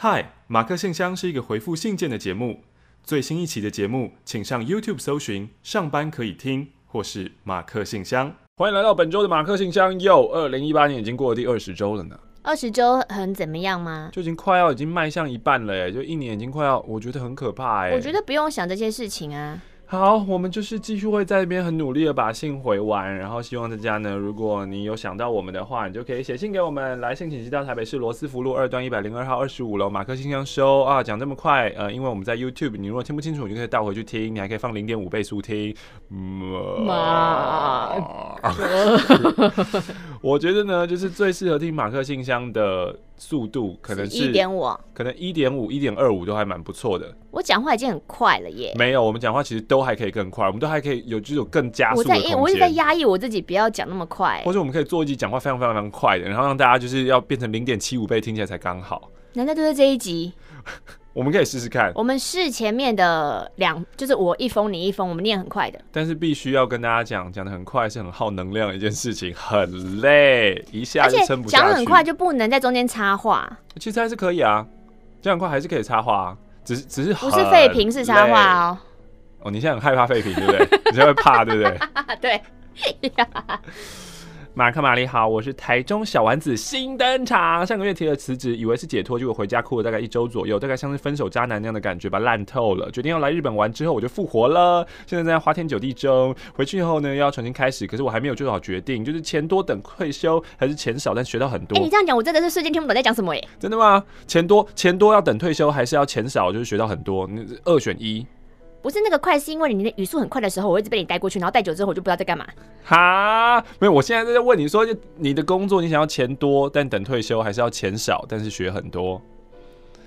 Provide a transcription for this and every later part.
嗨，马克信箱是一个回复信件的节目。最新一期的节目，请上 YouTube 搜寻“上班可以听”或是“马克信箱”。欢迎来到本周的马克信箱。又，二零一八年已经过了第二十周了呢。二十周很怎么样吗？就已经快要已经迈向一半了耶，就一年已经快要，我觉得很可怕哎。我觉得不用想这些事情啊。好，我们就是继续会在这边很努力的把信回完，然后希望大家呢，如果你有想到我们的话，你就可以写信给我们，来信请寄到台北市罗斯福路二段一百零二号二十五楼马克信箱收啊。讲这么快，呃，因为我们在 YouTube，你如果听不清楚，你就可以倒回去听，你还可以放零点五倍速听。马克，我觉得呢，就是最适合听马克信箱的速度可能是一点五，可能一点五、一点二五都还蛮不错的。我讲话已经很快了耶。没有，我们讲话其实都还可以更快，我们都还可以有这种更加速的空间。我在，我一直在压抑我自己，不要讲那么快。或者我们可以做一集讲话非常非常非常快的，然后让大家就是要变成零点七五倍，听起来才刚好。难道就是这一集？我们可以试试看。我们试前面的两，就是我一封你一封，我们念很快的。但是必须要跟大家讲，讲的很快是很耗能量的一件事情，很累，一下就撑不下去。讲很快就不能在中间插话。其实还是可以啊，讲很快还是可以插话啊。只是只是不是废品是插话哦。哦，你现在很害怕废品对不对？你现在会怕对不对？对。马克玛丽好，我是台中小丸子新登场。上个月提了辞职，以为是解脱，结果回家哭了大概一周左右，大概像是分手渣男那样的感觉吧，烂透了。决定要来日本玩之后，我就复活了。现在在花天酒地中，回去以后呢，要重新开始。可是我还没有做好决定，就是钱多等退休，还是钱少但学到很多。哎、欸，你这样讲，我真的是瞬间听不懂在讲什么耶。真的吗？钱多钱多要等退休，还是要钱少就是学到很多？你二选一。不是那个快，是因为你的语速很快的时候，我一直被你带过去，然后带久之后我就不知道在干嘛。哈，没有，我现在在问你说，就你的工作，你想要钱多但等退休，还是要钱少但是学很多？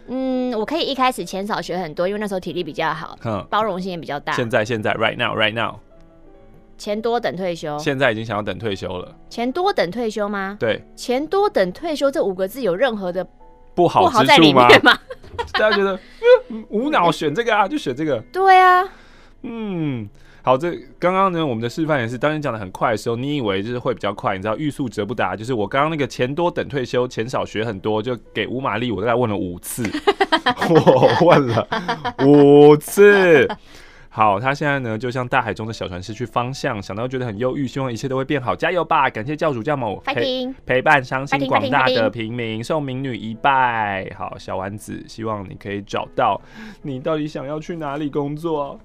嗯，我可以一开始钱少学很多，因为那时候体力比较好，嗯，包容性也比较大。现在现在，right now，right now，钱多等退休。现在已经想要等退休了。钱多等退休吗？对，钱多等退休这五个字有任何的不好不好在里面吗？大家觉得无脑选这个啊，就选这个。对啊，嗯，好，这刚刚呢，我们的示范也是，当你讲的很快的时候，你以为就是会比较快，你知道欲速则不达，就是我刚刚那个钱多等退休，钱少学很多，就给五马力，我大概问了五次，我问了五次。好，他现在呢，就像大海中的小船失去方向，想到觉得很忧郁，希望一切都会变好，加油吧！感谢教主教母陪陪伴伤心广大的平民，送民女一拜。好，小丸子，希望你可以找到你到底想要去哪里工作。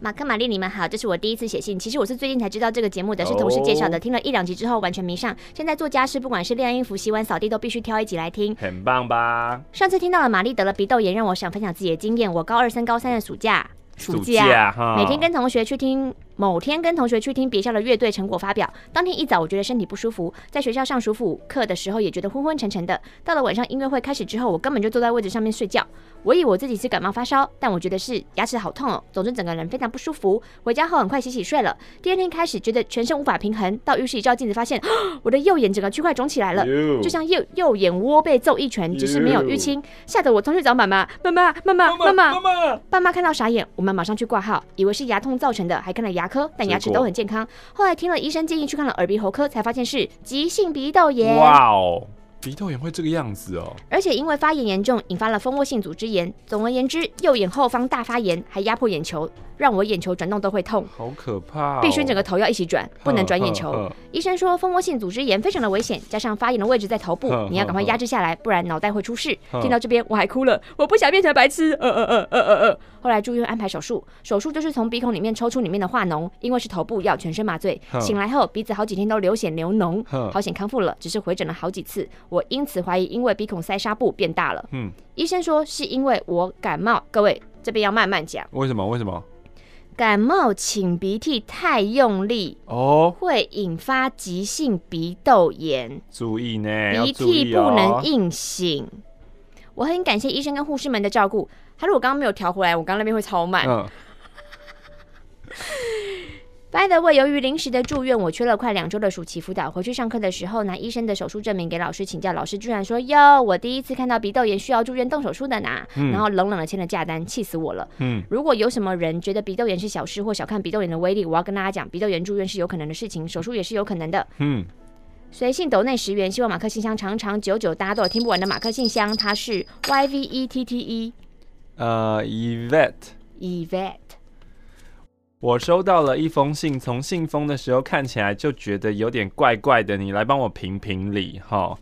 马克、玛丽，你们好，这是我第一次写信。其实我是最近才知道这个节目的，是同事介绍的，听了一两集之后完全迷上。现在做家事，不管是晾衣服、洗碗、扫地，都必须挑一集来听，很棒吧？上次听到了玛丽得了鼻窦炎，让我想分享自己的经验。我高二升高三的暑假。暑假，每天跟同学去听。某天跟同学去听别校的乐队成果发表，当天一早我觉得身体不舒服，在学校上数服课的时候也觉得昏昏沉沉的。到了晚上音乐会开始之后，我根本就坐在位置上面睡觉。我以为我自己是感冒发烧，但我觉得是牙齿好痛哦。总之整个人非常不舒服。回家后很快洗洗睡了。第二天开始觉得全身无法平衡，到浴室一照镜子，发现我的右眼整个区块肿起来了，就像右右眼窝被揍一拳，只是没有淤青。吓得我冲去找妈妈，妈妈妈妈妈妈妈妈，爸妈看到傻眼，我们马上去挂号，以为是牙痛造成的，还看了牙。科，但牙齿都很健康。后来听了医生建议去看了耳鼻喉科，才发现是急性鼻窦炎。哇哦，鼻窦炎会这个样子哦！而且因为发炎严重，引发了蜂窝性组织炎。总而言之，右眼后方大发炎，还压迫眼球。让我眼球转动都会痛，好可怕、哦！必须整个头要一起转，不能转眼球。医生说蜂窝性组织炎非常的危险，加上发炎的位置在头部，你要赶快压制下来，不然脑袋会出事。听到这边我还哭了，我不想变成白痴。呃呃呃呃呃呃。后来住院安排手术，手术就是从鼻孔里面抽出里面的化脓，因为是头部要全身麻醉。醒来后鼻子好几天都流血流脓，好险康复了，只是回诊了好几次。我因此怀疑因为鼻孔塞纱布变大了。嗯，医生说是因为我感冒。各位这边要慢慢讲。为什么？为什么？感冒擤鼻涕太用力哦，会引发急性鼻窦炎。注意呢，鼻涕不能硬擤。我很感谢医生跟护士们的照顾。他如果刚刚没有调回来，我刚刚那边会超慢。嗯 By the way，由于临时的住院，我缺了快两周的暑期辅导。回去上课的时候，拿医生的手术证明给老师请教，老师居然说：“哟，我第一次看到鼻窦炎需要住院动手术的呢。嗯”然后冷冷的签了假单，气死我了。嗯，如果有什么人觉得鼻窦炎是小事或小看鼻窦炎的威力，我要跟大家讲，鼻窦炎住院是有可能的事情，手术也是有可能的。嗯。随性抖内十元，希望马克信箱长长久久，大家都有听不完的马克信箱。它是 Y V E T T E，呃，Yvette，Yvette。我收到了一封信，从信封的时候看起来就觉得有点怪怪的，你来帮我评评理哈。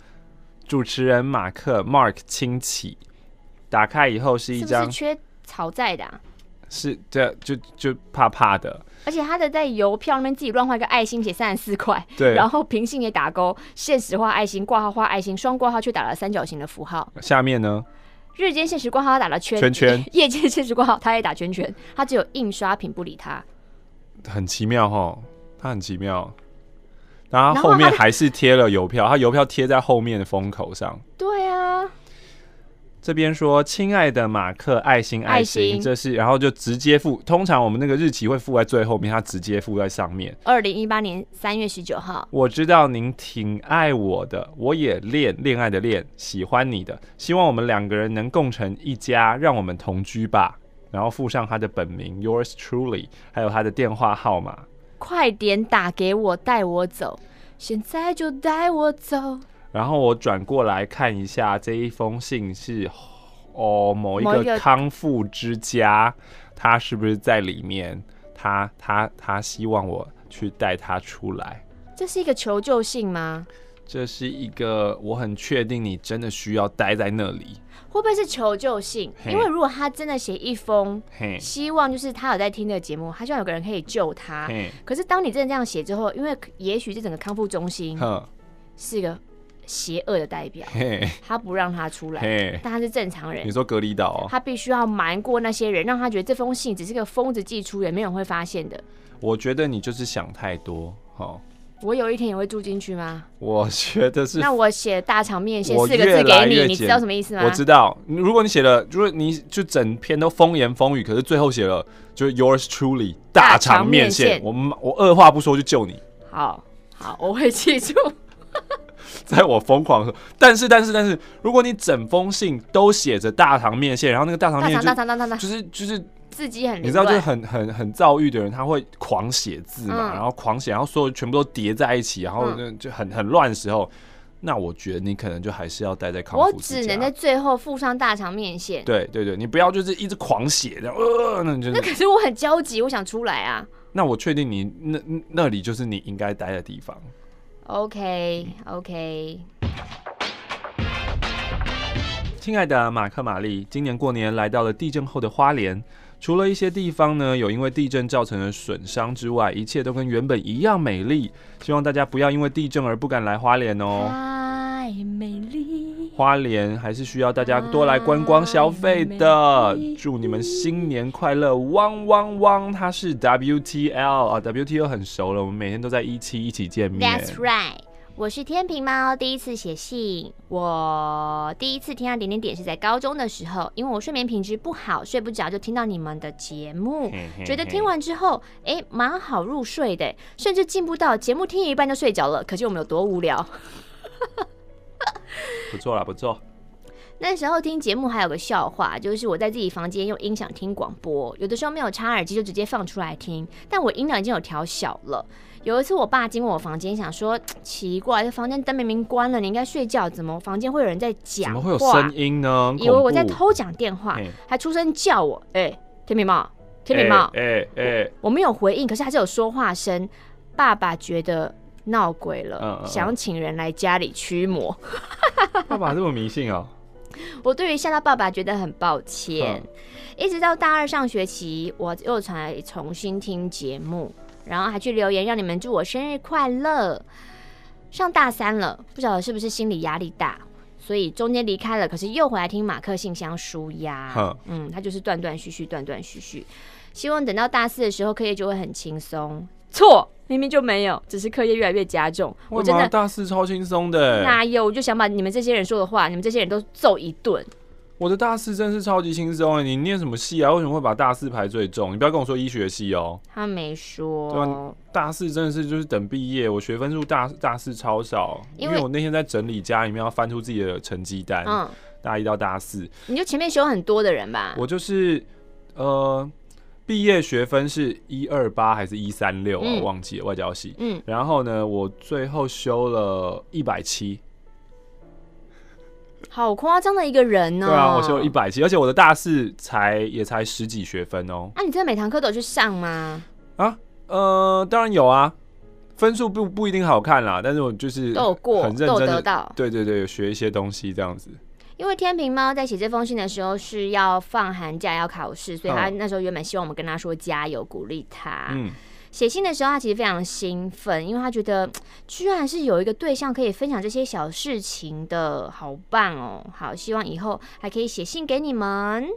主持人马克 Mark 清崎，打开以后是一张，是缺草在的、啊，是这就就怕怕的。而且他的在邮票那边自己乱画一个爱心，写三十四块，对，然后平信也打勾，现实画爱心，挂号画爱心，双挂号却打了三角形的符号。下面呢？日间现实挂号他打了圈圈圈，夜间现实挂号他也打圈圈，他只有印刷品不理他，很奇妙哈，他很奇妙。然后后面还是贴了邮票，他邮票贴在后面的封口上。对啊。这边说，亲爱的马克，爱心爱心，这是，然后就直接附。通常我们那个日期会附在最后面，他直接附在上面。二零一八年三月十九号。我知道您挺爱我的，我也恋恋爱的恋，喜欢你的，希望我们两个人能共成一家，让我们同居吧。然后附上他的本名，Yours truly，还有他的电话号码。快点打给我，带我走，现在就带我走。然后我转过来看一下这一封信是哦，某一个康复之家，他是不是在里面？他他他希望我去带他出来。这是一个求救信吗？这是一个我很确定你真的需要待在那里。会不会是求救信？因为如果他真的写一封，希望就是他有在听这个节目，他希望有个人可以救他。可是当你真的这样写之后，因为也许这整个康复中心是一个。邪恶的代表他不让他出来但他是正常人。你说隔离岛、哦，他必须要瞒过那些人，让他觉得这封信只是个疯子寄出，也没有人会发现的。我觉得你就是想太多，哦、我有一天也会住进去吗？我觉得是。那我写大场面写四个字给你，你知道什么意思吗？我知道。如果你写了，如果你就整篇都风言风语，可是最后写了就是 Yours truly 大场面线，我我二话不说就救你。好好，我会记住。在我疯狂的时候，但是但是但是，如果你整封信都写着大肠面线，然后那个大肠面就大肠大肠大肠就是就是字迹很，你知道就是很很很躁郁的人，他会狂写字嘛，嗯、然后狂写，然后所有全部都叠在一起，然后就就很很乱的时候，那我觉得你可能就还是要待在康复。我只能在最后附上大肠面线。对对对，你不要就是一直狂写，然后呃，那就那可是我很焦急，我想出来啊。那我确定你那那里就是你应该待的地方。OK OK，亲爱的马克玛丽，今年过年来到了地震后的花莲，除了一些地方呢有因为地震造成的损伤之外，一切都跟原本一样美丽。希望大家不要因为地震而不敢来花莲哦。太美丽。花莲还是需要大家多来观光消费的，祝你们新年快乐！汪汪汪，他是 WTL 啊，WTL 很熟了，我们每天都在一期一起见面。That's right，我是天平猫，第一次写信，我第一次听到点点点是在高中的时候，因为我睡眠品质不好，睡不着，就听到你们的节目，觉得听完之后，哎，蛮好入睡的，甚至进步到节目听一半就睡着了，可见我们有多无聊。不错啦，不错。那时候听节目还有个笑话，就是我在自己房间用音响听广播，有的时候没有插耳机就直接放出来听，但我音量已经有调小了。有一次我爸经过我房间，想说奇怪，这房间灯明明关了，你应该睡觉，怎么房间会有人在讲？怎么会有声音呢？以为我在偷讲电话，还出声叫我，哎、欸，天秤猫，天秤猫，哎哎，我没有回应，可是还是有说话声。爸爸觉得。闹鬼了，嗯嗯、想请人来家里驱魔。爸爸这么迷信哦。我对于吓到爸爸觉得很抱歉。嗯、一直到大二上学期，我又才重新听节目，然后还去留言让你们祝我生日快乐。上大三了，不晓得是不是心理压力大，所以中间离开了，可是又回来听马克信箱舒压。嗯，嗯，他就是断断续续，断断续续。希望等到大四的时候，课业就会很轻松。错。明明就没有，只是课业越来越加重。我真的大四超轻松的，哪有？我就想把你们这些人说的话，你们这些人都揍一顿。我的大四真是超级轻松。你念什么系啊？为什么会把大四排最重？你不要跟我说医学系哦。他没说。对啊，大四真的是就是等毕业，我学分数大大四超少，因为我那天在整理家里面要翻出自己的成绩单。嗯，大一到大四，你就前面修很多的人吧？我就是呃。毕毕业学分是一二八还是一三六啊？我忘记了外交系。嗯，然后呢，我最后修了一百七，好夸张的一个人呢、哦。对啊，我修了一百七，而且我的大四才也才十几学分哦。那、啊、你真的每堂课都有去上吗？啊，呃，当然有啊，分数不不一定好看啦，但是我就是都有过，很认真都有得到。对对对，有学一些东西这样子。因为天平猫在写这封信的时候是要放寒假要考试，所以他那时候原本希望我们跟他说加油，鼓励他。嗯，写信的时候他其实非常兴奋，因为他觉得 居然是有一个对象可以分享这些小事情的，好棒哦！好，希望以后还可以写信给你们。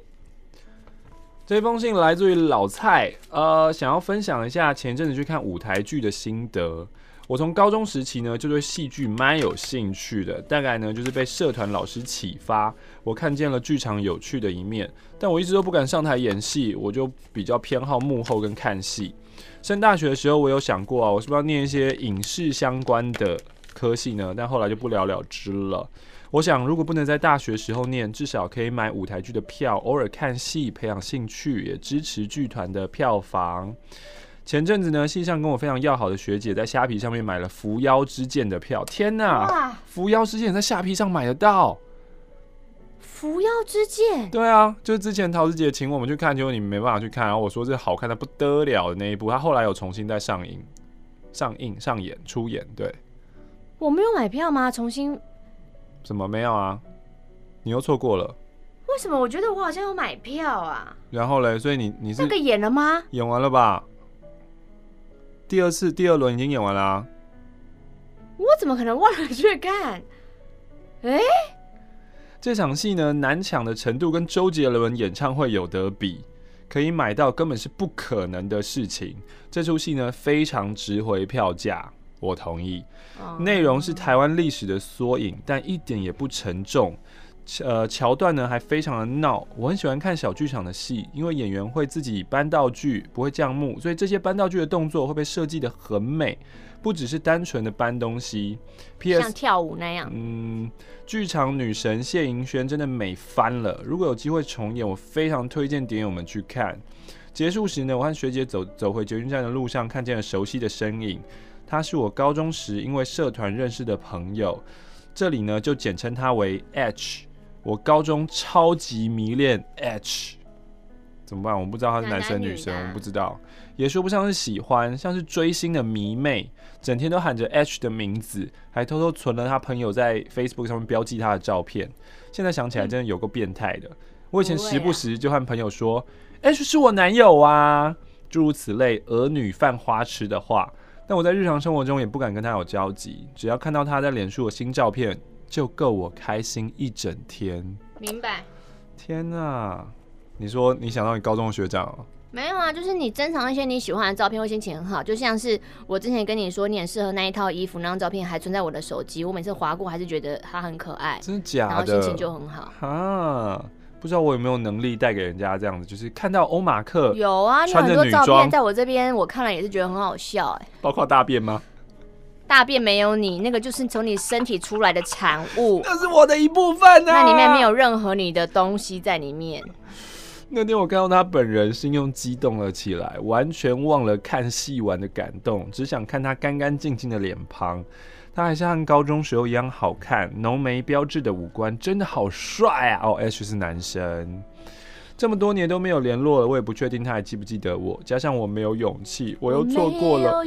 这封信来自于老蔡，呃，想要分享一下前阵子去看舞台剧的心得。我从高中时期呢就对戏剧蛮有兴趣的，大概呢就是被社团老师启发，我看见了剧场有趣的一面，但我一直都不敢上台演戏，我就比较偏好幕后跟看戏。升大学的时候，我有想过啊，我是不是要念一些影视相关的科系呢？但后来就不了了之了。我想，如果不能在大学时候念，至少可以买舞台剧的票，偶尔看戏，培养兴趣，也支持剧团的票房。前阵子呢，系上跟我非常要好的学姐在虾皮上面买了《扶妖之剑》的票。天哪，《扶妖之剑》在虾皮上买得到？《扶妖之剑》？对啊，就是之前桃子姐请我们去看，结果你们没办法去看，然后我说这好看的不得了的那一部，他后来有重新再上映、上映、上演、出演。对，我没有买票吗？重新？怎么没有啊？你又错过了？为什么？我觉得我好像有买票啊。然后嘞，所以你你是那个演了吗？演完了吧？第二次第二轮已经演完了啊！我怎么可能忘了去看？哎，这场戏呢，难抢的程度跟周杰伦演唱会有得比，可以买到根本是不可能的事情。这出戏呢，非常值回票价，我同意。内容是台湾历史的缩影，但一点也不沉重。呃，桥段呢还非常的闹，我很喜欢看小剧场的戏，因为演员会自己搬道具，不会降幕，所以这些搬道具的动作会被设计得很美，不只是单纯的搬东西。PS，像跳舞那样。嗯，剧场女神谢盈萱真的美翻了，如果有机会重演，我非常推荐点友们去看。结束时呢，我和学姐走走回捷运站的路上，看见了熟悉的身影，她是我高中时因为社团认识的朋友，这里呢就简称她为 H。我高中超级迷恋 H，怎么办？我不知道他是男生女生，我不知道，也说不上是喜欢，像是追星的迷妹，整天都喊着 H 的名字，还偷偷存了他朋友在 Facebook 上面标记他的照片。现在想起来，真的有个变态的。我以前时不时就和朋友说 H 是我男友啊，诸如此类儿女犯花痴的话。但我在日常生活中也不敢跟他有交集，只要看到他在脸书的新照片。就够我开心一整天。明白。天哪！你说你想到你高中的学长？没有啊，就是你珍藏一些你喜欢的照片，会心情很好。就像是我之前跟你说，你很适合那一套衣服，那张照片还存在我的手机。我每次划过，还是觉得它很可爱。真的假的？然后心情就很好。啊，不知道我有没有能力带给人家这样子，就是看到欧马克有啊，你很多照片在我这边，我看了也是觉得很好笑哎。包括大便吗？大便没有你，那个就是从你身体出来的产物，那是我的一部分呢、啊。那里面没有任何你的东西在里面。那天我看到他本人，心又激动了起来，完全忘了看戏玩的感动，只想看他干干净净的脸庞。他还像高中时候一样好看，浓眉标致的五官真的好帅啊！哦，H 是男生。这么多年都没有联络了，我也不确定他还记不记得我。加上我没有勇气，我又错过了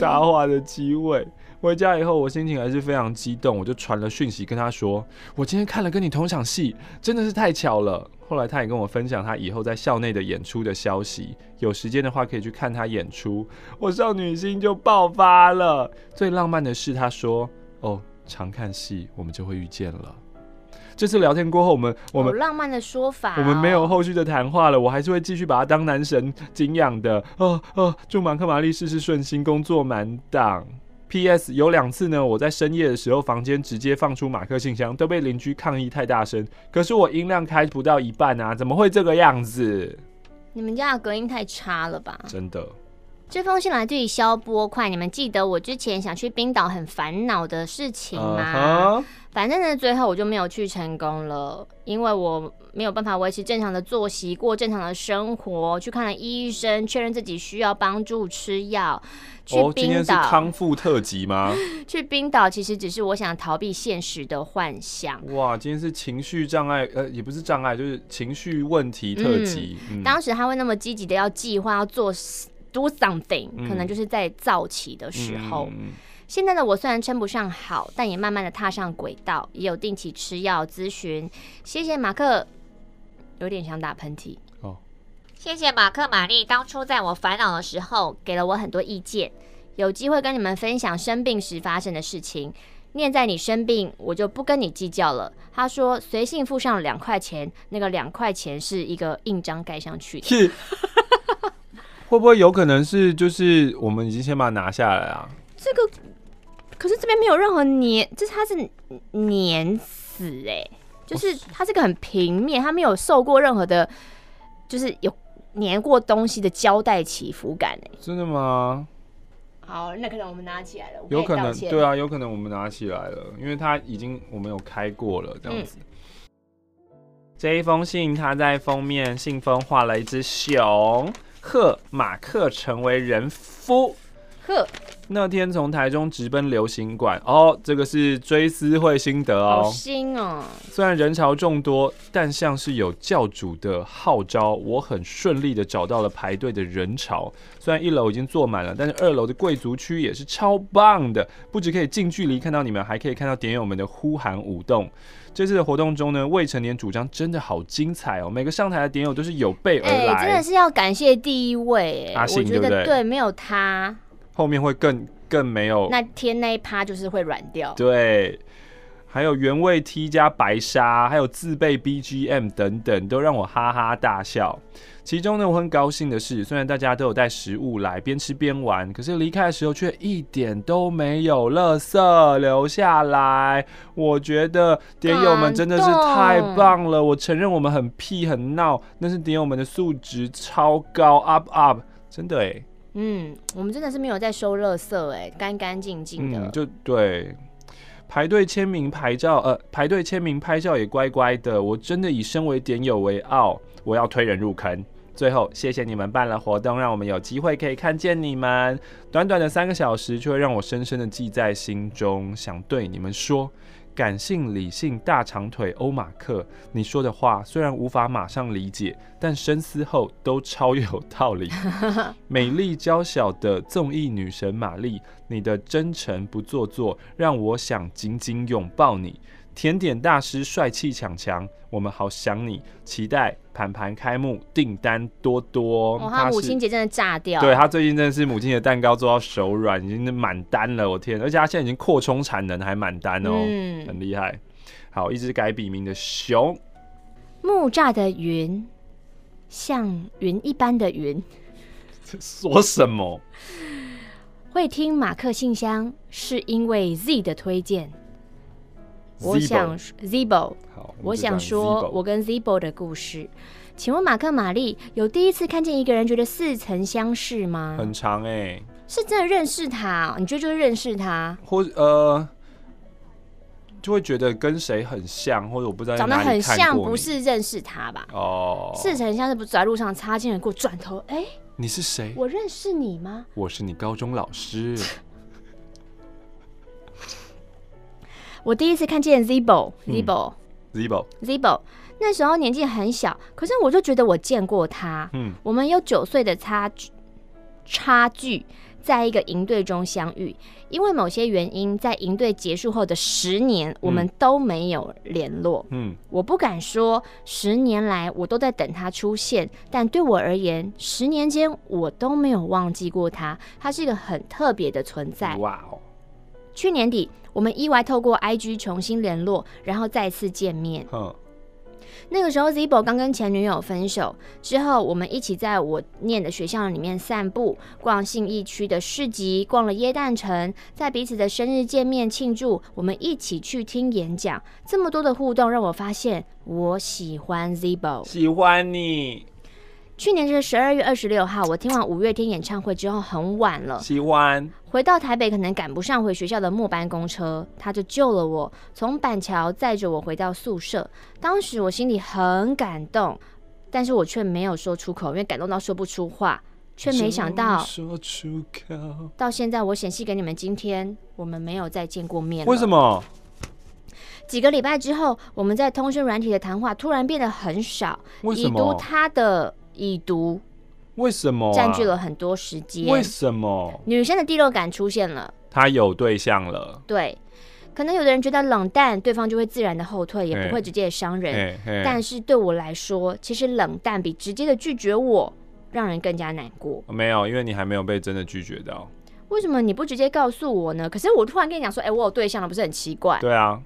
搭话的机会。回家以后，我心情还是非常激动，我就传了讯息跟他说：“我今天看了跟你同场戏，真的是太巧了。”后来他也跟我分享他以后在校内的演出的消息，有时间的话可以去看他演出。我少女心就爆发了。最浪漫的是，他说：“哦，常看戏，我们就会遇见了。”这次聊天过后，我们我们浪漫的说法，我们没有后续的谈话了。我还是会继续把他当男神敬仰的。哦哦，祝马克玛丽事事顺心，工作满档。P.S. 有两次呢，我在深夜的时候，房间直接放出马克信箱，都被邻居抗议太大声。可是我音量开不到一半啊，怎么会这个样子？你们家的隔音太差了吧？真的。这封信来自于肖波快，你们记得我之前想去冰岛很烦恼的事情吗？Uh huh. 反正呢，最后我就没有去成功了，因为我没有办法维持正常的作息，过正常的生活。去看了医生，确认自己需要帮助吃药。去冰岛，哦，今天是康复特辑吗？去冰岛其实只是我想逃避现实的幻想。哇，今天是情绪障碍，呃，也不是障碍，就是情绪问题特辑。嗯嗯，当时他会那么积极的要计划要做。Do something，可能就是在早期的时候。嗯、现在的我虽然称不上好，但也慢慢的踏上轨道，也有定期吃药咨询。谢谢马克，有点想打喷嚏。哦，谢谢马克玛丽，当初在我烦恼的时候，给了我很多意见。有机会跟你们分享生病时发生的事情。念在你生病，我就不跟你计较了。他说随信附上了两块钱，那个两块钱是一个印章盖上去的。是。会不会有可能是就是我们已经先把它拿下来啊？这个可是这边没有任何粘，就是它是粘死哎、欸，就是它这个很平面，它没有受过任何的，就是有粘过东西的胶带起伏感哎、欸。真的吗？好，那可能我们拿起来了。有可能对啊，有可能我们拿起来了，因为它已经我们有开过了这样子。嗯、这一封信，它在封面信封画了一只熊。贺马克成为人夫。赫，那天从台中直奔流行馆哦，这个是追思会心得哦。好新哦！虽然人潮众多，但像是有教主的号召，我很顺利的找到了排队的人潮。虽然一楼已经坐满了，但是二楼的贵族区也是超棒的，不止可以近距离看到你们，还可以看到点友们的呼喊舞动。这次的活动中呢，未成年主张真的好精彩哦！每个上台的点友都是有备而来，欸、真的是要感谢第一位，阿信，我觉得对不对？对，没有他，后面会更更没有。那天那一趴就是会软掉。对，还有原味 T 加白沙，还有自备 BGM 等等，都让我哈哈大笑。其中呢，我很高兴的是，虽然大家都有带食物来，边吃边玩，可是离开的时候却一点都没有垃圾留下来。我觉得点友们真的是太棒了。我承认我们很屁很闹，但是点友们的素质超高，up up，真的哎。嗯，我们真的是没有在收垃圾哎，干干净净的。嗯，就对，排队签名、拍照，呃，排队签名、拍照也乖乖的。我真的以身为点友为傲，我要推人入坑。最后，谢谢你们办了活动，让我们有机会可以看见你们。短短的三个小时，却让我深深的记在心中。想对你们说，感性理性大长腿欧马克，你说的话虽然无法马上理解，但深思后都超有道理。美丽娇小的综艺女神玛丽，你的真诚不做作，让我想紧紧拥抱你。甜点大师帅气强强，我们好想你，期待盘盘开幕，订单多多。哦，他母亲节真的炸掉。对，他最近真的是母亲节蛋糕做到手软，已经满单了，我天！而且他现在已经扩充产能，还满单哦，嗯、很厉害。好，一只改笔名的熊，木栅的云，像云一般的云。说什么？会听马克信箱，是因为 Z 的推荐。我想 Zibo，我想说我跟 Zibo 的故事。请问马克玛丽有第一次看见一个人觉得似曾相识吗？很长哎、欸，是真的认识他？你觉得就是认识他，或呃，就会觉得跟谁很像，或者我不知道长得很像，不是认识他吧？哦，似曾相识，不是在路上擦肩而过，转头哎，欸、你是谁？我认识你吗？我是你高中老师。我第一次看见 Zibo，Zibo，Zibo，Zibo，那时候年纪很小，可是我就觉得我见过他。嗯，我们有九岁的差距，差距，在一个营队中相遇，因为某些原因，在营队结束后的十年，我们都没有联络。嗯，我不敢说十年来我都在等他出现，但对我而言，十年间我都没有忘记过他，他是一个很特别的存在。哇哦！去年底，我们意外透过 IG 重新联络，然后再次见面。Huh. 那个时候，Zibo 刚跟前女友分手之后，我们一起在我念的学校里面散步，逛信义区的市集，逛了耶诞城，在彼此的生日见面庆祝。我们一起去听演讲，这么多的互动让我发现我喜欢 Zibo，喜欢你。去年是十二月二十六号，我听完五月天演唱会之后很晚了，喜欢回到台北，可能赶不上回学校的末班公车，他就救了我，从板桥载着我回到宿舍。当时我心里很感动，但是我却没有说出口，因为感动到说不出话，却没想到说出口。到现在我显示给你们，今天我们没有再见过面。为什么？几个礼拜之后，我们在通讯软体的谈话突然变得很少，已读他的。已读，为什么占据了很多时间？为什么女生的第六感出现了？她有对象了。对，可能有的人觉得冷淡，对方就会自然的后退，也不会直接的伤人。但是对我来说，其实冷淡比直接的拒绝我，让人更加难过。没有，因为你还没有被真的拒绝到。为什么你不直接告诉我呢？可是我突然跟你讲说，哎、欸，我有对象了，不是很奇怪？对啊。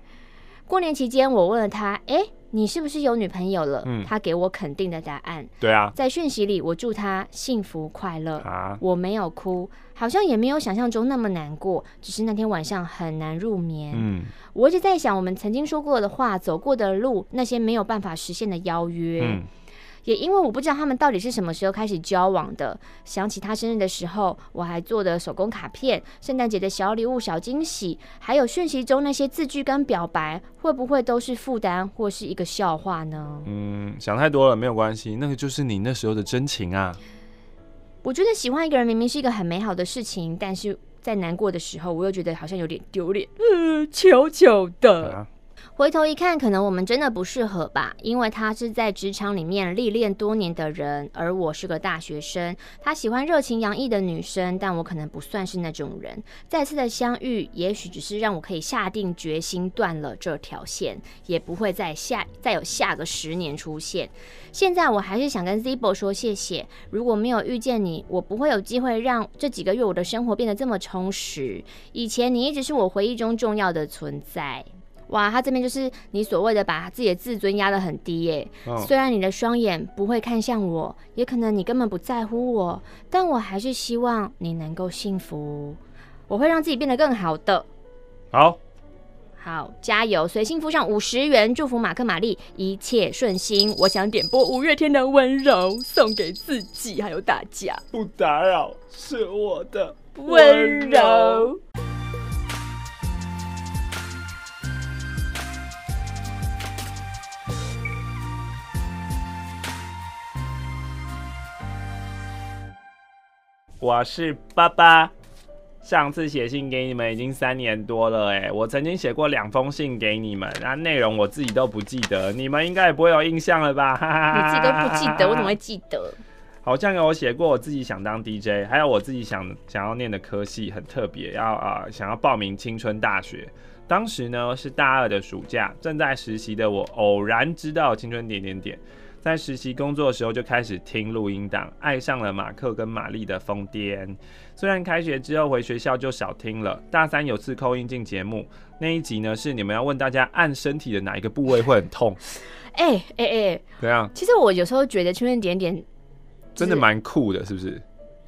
过年期间，我问了他，哎、欸。你是不是有女朋友了？嗯，他给我肯定的答案。对啊，在讯息里，我祝他幸福快乐。啊，我没有哭，好像也没有想象中那么难过，只是那天晚上很难入眠。嗯，我一直在想，我们曾经说过的话，走过的路，那些没有办法实现的邀约。嗯。也因为我不知道他们到底是什么时候开始交往的，想起他生日的时候，我还做的手工卡片，圣诞节的小礼物、小惊喜，还有讯息中那些字句跟表白，会不会都是负担或是一个笑话呢？嗯，想太多了，没有关系，那个就是你那时候的真情啊。我觉得喜欢一个人明明是一个很美好的事情，但是在难过的时候，我又觉得好像有点丢脸，嗯，悄悄的。啊回头一看，可能我们真的不适合吧，因为他是在职场里面历练多年的人，而我是个大学生。他喜欢热情洋溢的女生，但我可能不算是那种人。再次的相遇，也许只是让我可以下定决心断了这条线，也不会再下再有下个十年出现。现在我还是想跟 Zibo 说谢谢，如果没有遇见你，我不会有机会让这几个月我的生活变得这么充实。以前你一直是我回忆中重要的存在。哇，他这边就是你所谓的把自己的自尊压得很低耶。Oh. 虽然你的双眼不会看向我，也可能你根本不在乎我，但我还是希望你能够幸福。我会让自己变得更好的。好，好，加油！随心附上五十元，祝福马克玛丽一切顺心。我想点播五月天的温柔，送给自己还有大家。不打扰，是我的温柔。我是爸爸，上次写信给你们已经三年多了哎，我曾经写过两封信给你们，那内容我自己都不记得，你们应该也不会有印象了吧？你自己都不记得，我怎么会记得？好像有写过我自己想当 DJ，还有我自己想想要念的科系很特别，要啊、呃、想要报名青春大学。当时呢是大二的暑假，正在实习的我偶然知道青春点点点。在实习工作的时候就开始听录音档，爱上了马克跟玛丽的疯癫。虽然开学之后回学校就少听了，大三有次 call in 进节目那一集呢，是你们要问大家按身体的哪一个部位会很痛？哎哎哎，怎样。其实我有时候觉得青春点点真的蛮酷的，是不是？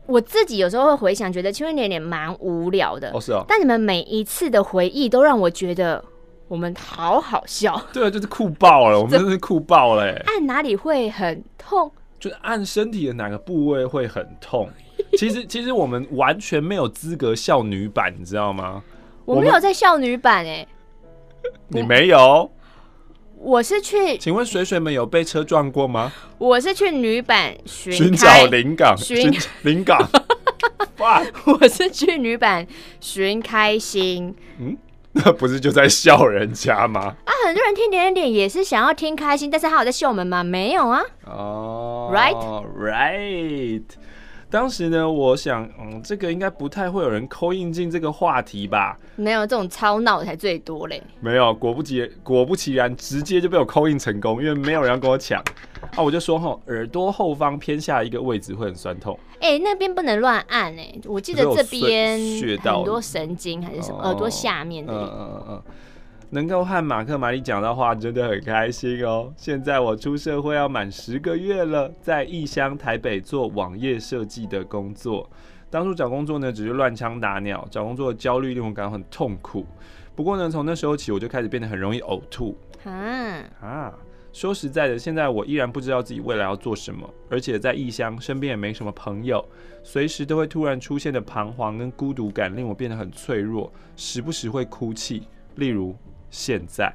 我自己有时候会回想，觉得青春点点蛮无聊的。哦，是哦。但你们每一次的回忆都让我觉得。我们好好笑，对啊，就是酷爆了，我们真的是酷爆了。按哪里会很痛？就是按身体的哪个部位会很痛？其实，其实我们完全没有资格笑女版，你知道吗？我没有在笑女版哎，你没有？我是去，请问水水们有被车撞过吗？我是去女版寻寻找灵感，寻灵感。哇，我是去女版寻开心。嗯。那不是就在笑人家吗？啊，很多人听点点点也是想要听开心，但是他有在笑我们吗？没有啊。哦、oh,，right right。当时呢，我想，嗯，这个应该不太会有人 call in 进这个话题吧？没有，这种吵闹才最多嘞。没有，果不其果不其然，直接就被我 call in 成功，因为没有人要跟我抢。啊，我就说哈，耳朵后方偏下一个位置会很酸痛。哎、欸，那边不能乱按哎、欸，我记得这边很多神经还是什么，耳朵下面的。嗯嗯嗯嗯。能够和马克、玛丽讲到话，真的很开心哦。现在我出社会要满十个月了，在异乡台北做网页设计的工作。当初找工作呢，只是乱枪打鸟，找工作的焦虑令我感到很痛苦。不过呢，从那时候起，我就开始变得很容易呕吐。啊啊！说实在的，现在我依然不知道自己未来要做什么，而且在异乡，身边也没什么朋友，随时都会突然出现的彷徨跟孤独感，令我变得很脆弱，时不时会哭泣。例如现在，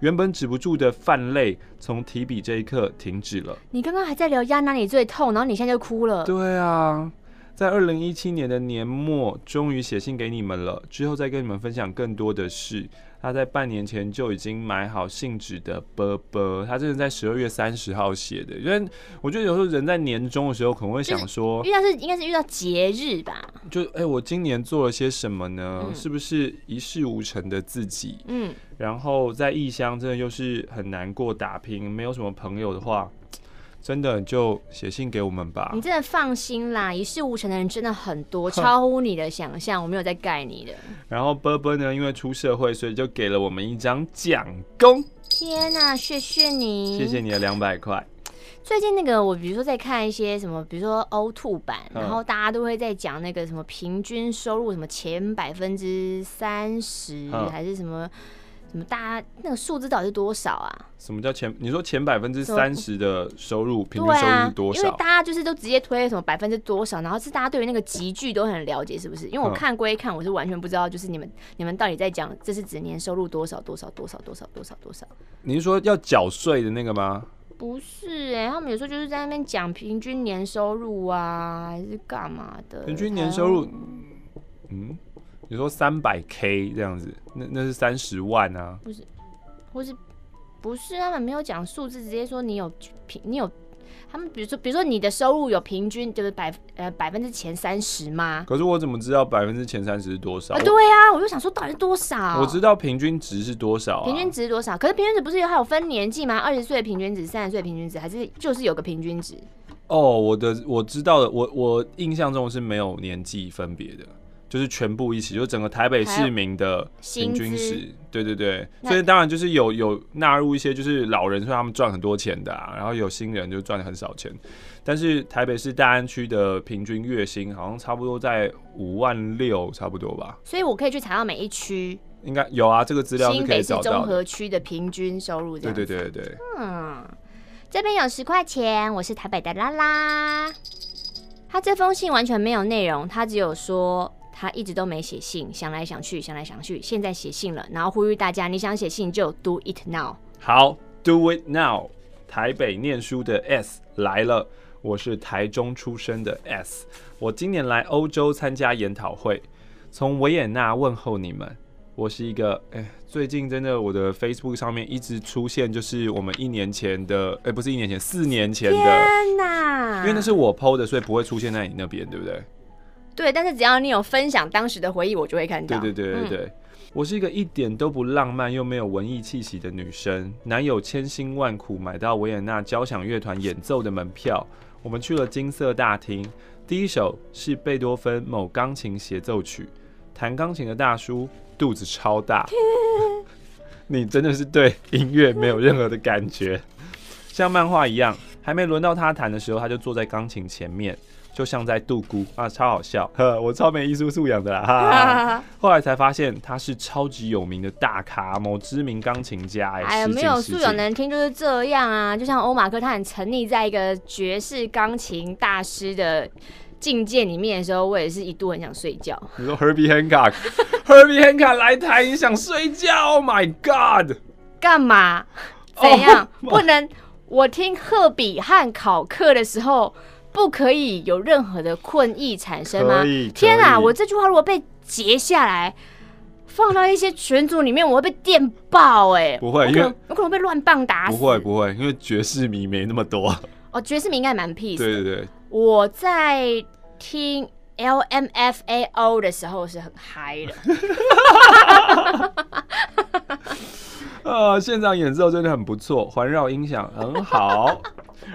原本止不住的泛泪，从提笔这一刻停止了。你刚刚还在聊压哪里最痛，然后你现在就哭了。对啊。在二零一七年的年末，终于写信给你们了。之后再跟你们分享更多的事。他在半年前就已经买好信纸的啵啵，他真的在十二月三十号写的。因为我觉得有时候人在年终的时候可能会想说，遇到是应该是遇到节日吧？就哎、欸，我今年做了些什么呢？嗯、是不是一事无成的自己？嗯，然后在异乡真的又是很难过，打拼，没有什么朋友的话。真的就写信给我们吧。你真的放心啦，一事无成的人真的很多，超乎你的想象。我没有在盖你的。然后波波呢，因为出社会，所以就给了我们一张奖功。天哪，谢谢你，谢谢你的两百块。最近那个，我比如说在看一些什么，比如说 O2 版，然后大家都会在讲那个什么平均收入，什么前百分之三十还是什么。什么？大家那个数字到底是多少啊？什么叫前？你说前百分之三十的收入平均收入是多少？因为大家就是都直接推什么百分之多少，然后是大家对于那个集聚都很了解，是不是？因为我看归看，我是完全不知道，就是你们你们到底在讲这是指年收入多少多少多少多少多少多少？你是说要缴税的那个吗？不是哎、欸，他们有时候就是在那边讲平均年收入啊，还是干嘛的？平均年收入，嗯。你说三百 K 这样子，那那是三十万啊？不是，不是，不是，他们没有讲数字，直接说你有平，你有他们，比如说，比如说你的收入有平均就是百呃百分之前三十吗？可是我怎么知道百分之前三十是多少？啊，对啊，我就想说到底是多少？我知道平均值是多少啊？平均值是多少？可是平均值不是有还有分年纪吗？二十岁平均值，三十岁平均值，还是就是有个平均值？哦，我的我知道的，我我印象中是没有年纪分别的。就是全部一起，就整个台北市民的平均值，对对对，所以当然就是有有纳入一些就是老人，说他们赚很多钱的啊，然后有新人就赚的很少钱，但是台北市大安区的平均月薪好像差不多在五万六，差不多吧。所以我可以去查到每一区，应该有啊，这个资料是可以找到的。新北市综合区的平均收入，对对对对。嗯，这边有十块钱，我是台北的拉拉。他这封信完全没有内容，他只有说。他一直都没写信，想来想去，想来想去，现在写信了，然后呼吁大家，你想写信就 do it now。好，do it now。台北念书的 S 来了，我是台中出生的 S，我今年来欧洲参加研讨会，从维也纳问候你们。我是一个，哎，最近真的我的 Facebook 上面一直出现，就是我们一年前的，哎，不是一年前，四年前的，天哪，因为那是我 PO 的，所以不会出现在你那边，对不对？对，但是只要你有分享当时的回忆，我就会看到。对对对对对，嗯、我是一个一点都不浪漫又没有文艺气息的女生。男友千辛万苦买到维也纳交响乐团演奏的门票，我们去了金色大厅。第一首是贝多芬某钢琴协奏曲，弹钢琴的大叔肚子超大。你真的是对音乐没有任何的感觉，像漫画一样，还没轮到他弹的时候，他就坐在钢琴前面。就像在度孤啊，超好笑，呵，我超没艺术素养的啦，哈。后来才发现他是超级有名的大咖，某知名钢琴家。哎呀，没有素养的人听就是这样啊，就像欧马克，他很沉溺在一个爵士钢琴大师的境界里面的时候，我也是一度很想睡觉。你说 Herbie Hancock，Herbie Hancock 来台，你想睡觉？Oh my God！干嘛？怎样？Oh, 不能？我听赫比汉考克的时候。不可以有任何的困意产生吗？天啊！我这句话如果被截下来，放到一些群组里面，我会被电爆哎、欸！不会，因为有可能被乱棒打死。不会不会，因为爵士迷没那么多。哦，爵士迷应该蛮 peace。对对对，我在听 LMFAO 的时候是很嗨的。啊，现场演奏真的很不错，环绕音响很好。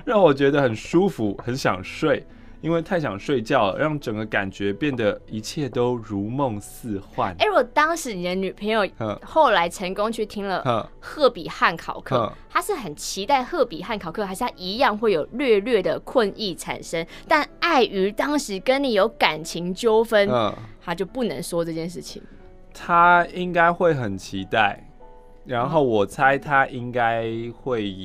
让我觉得很舒服，很想睡，因为太想睡觉了，让整个感觉变得一切都如梦似幻。哎、欸，如果当时你的女朋友后来成功去听了赫比汉考克，她是很期待赫比汉考克，还是她一样会有略略的困意产生？但碍于当时跟你有感情纠纷，她就不能说这件事情。她应该会很期待。然后我猜他应该会，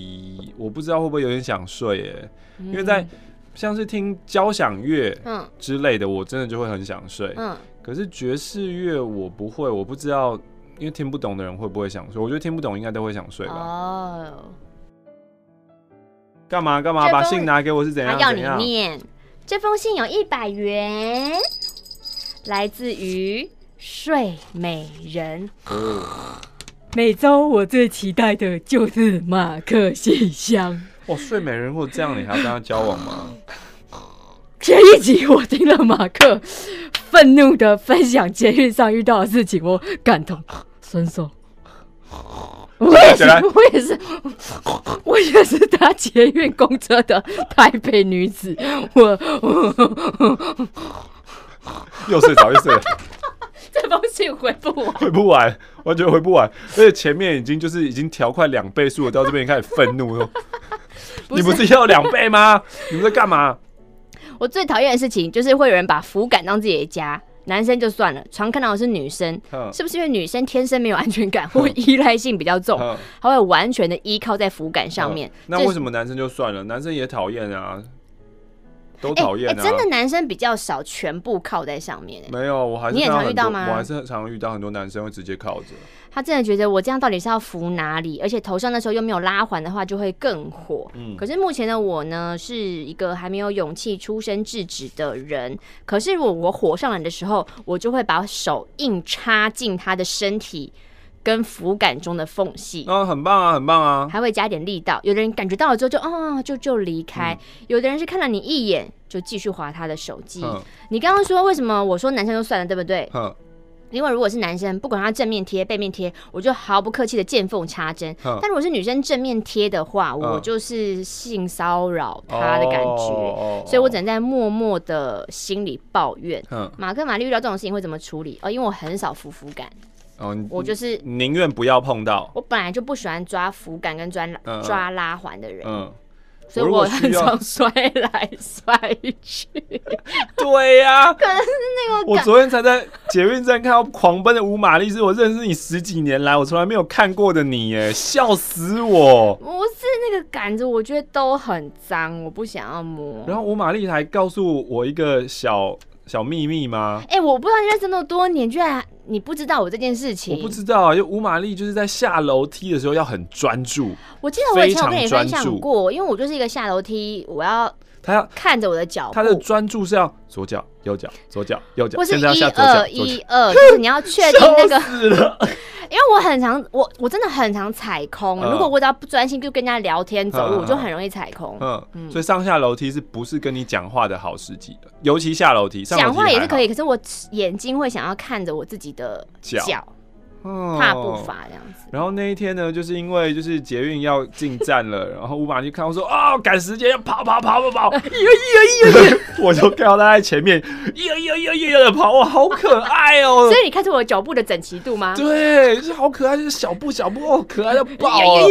我不知道会不会有点想睡耶，因为在像是听交响乐嗯之类的，我真的就会很想睡。嗯，可是爵士乐我不会，我不知道，因为听不懂的人会不会想睡？我觉得听不懂应该都会想睡吧。哦，干嘛干嘛？把信拿给我是怎样？要你念。这封信有一百元，来自于睡美人。每周我最期待的就是马克信箱。哇，睡美人如果这样，你还要跟他交往吗？前一集我听了马克愤怒的分享捷运上遇到的事情，我感同身受。我也是，我也是，我也是搭捷运公车的台北女子。我又睡着，又睡。这封信回不完，回不完，完全回不完。而且前面已经就是已经调快两倍速了，到这边开始愤怒了。不 你不是要两倍吗？你们在干嘛？我最讨厌的事情就是会有人把福感当自己的家。男生就算了，常看到的是女生，是不是因为女生天生没有安全感或依赖性比较重，她会完全的依靠在福感上面？那为什么男生就算了？男生也讨厌啊，都讨厌啊。真的男生比较少全部靠在上面。没有，我还是你也常遇到吗？我还是很常遇到很多男生会直接靠着。他真的觉得我这样到底是要扶哪里？而且头上那时候又没有拉环的话，就会更火。嗯，可是目前的我呢，是一个还没有勇气出声制止的人。可是如果我火上来的时候，我就会把手硬插进他的身体跟扶杆中的缝隙。哦，很棒啊，很棒啊！还会加点力道。有的人感觉到了之后就啊，就就离开；嗯、有的人是看了你一眼就继续划他的手机。嗯、你刚刚说为什么我说男生就算了，对不对？嗯因为如果是男生，不管他正面贴、背面贴，我就毫不客气的见缝插针。但如果是女生正面贴的话，我就是性骚扰他的感觉，哦、所以我只能在默默的心里抱怨。呵马克、玛丽遇到这种事情会怎么处理？哦，因为我很少扶扶杆，哦，我就是宁愿不要碰到。我本来就不喜欢抓扶杆跟抓抓拉环的人。嗯所以我很常摔来摔去。对呀、啊，可能是那个。我昨天才在捷运站看到狂奔的吴玛丽，是 我认识你十几年来我从来没有看过的你，耶，笑死我！不是那个杆子，我觉得都很脏，我不想要摸。然后吴玛丽还告诉我一个小小秘密吗？哎、欸，我不知道你认识那么多年，居然。你不知道我这件事情？我不知道啊，因为吴玛丽就是在下楼梯的时候要很专注。我记得我以前有跟你分享过，因为我就是一个下楼梯，我要他要看着我的脚，他的专注是要左脚右脚左脚右脚，不是一二一二，就是你要确定那个。因为我很常，我我真的很常踩空。如果我只要不专心，就跟人家聊天走路，我就很容易踩空。嗯，所以上下楼梯是不是跟你讲话的好时机的？尤其下楼梯，讲话也是可以，可是我眼睛会想要看着我自己的脚。踏步伐这样子，然后那一天呢，就是因为就是捷运要进站了，然后吴玛丽看我说啊，赶时间要跑跑跑跑跑，哎呦哎呦哎呦，我就看到他在前面，哎呦哎呦哎呦的跑，哇，好可爱哦！所以你看出我脚步的整齐度吗？对，就是好可爱，就是小步小步哦，可爱的爆了，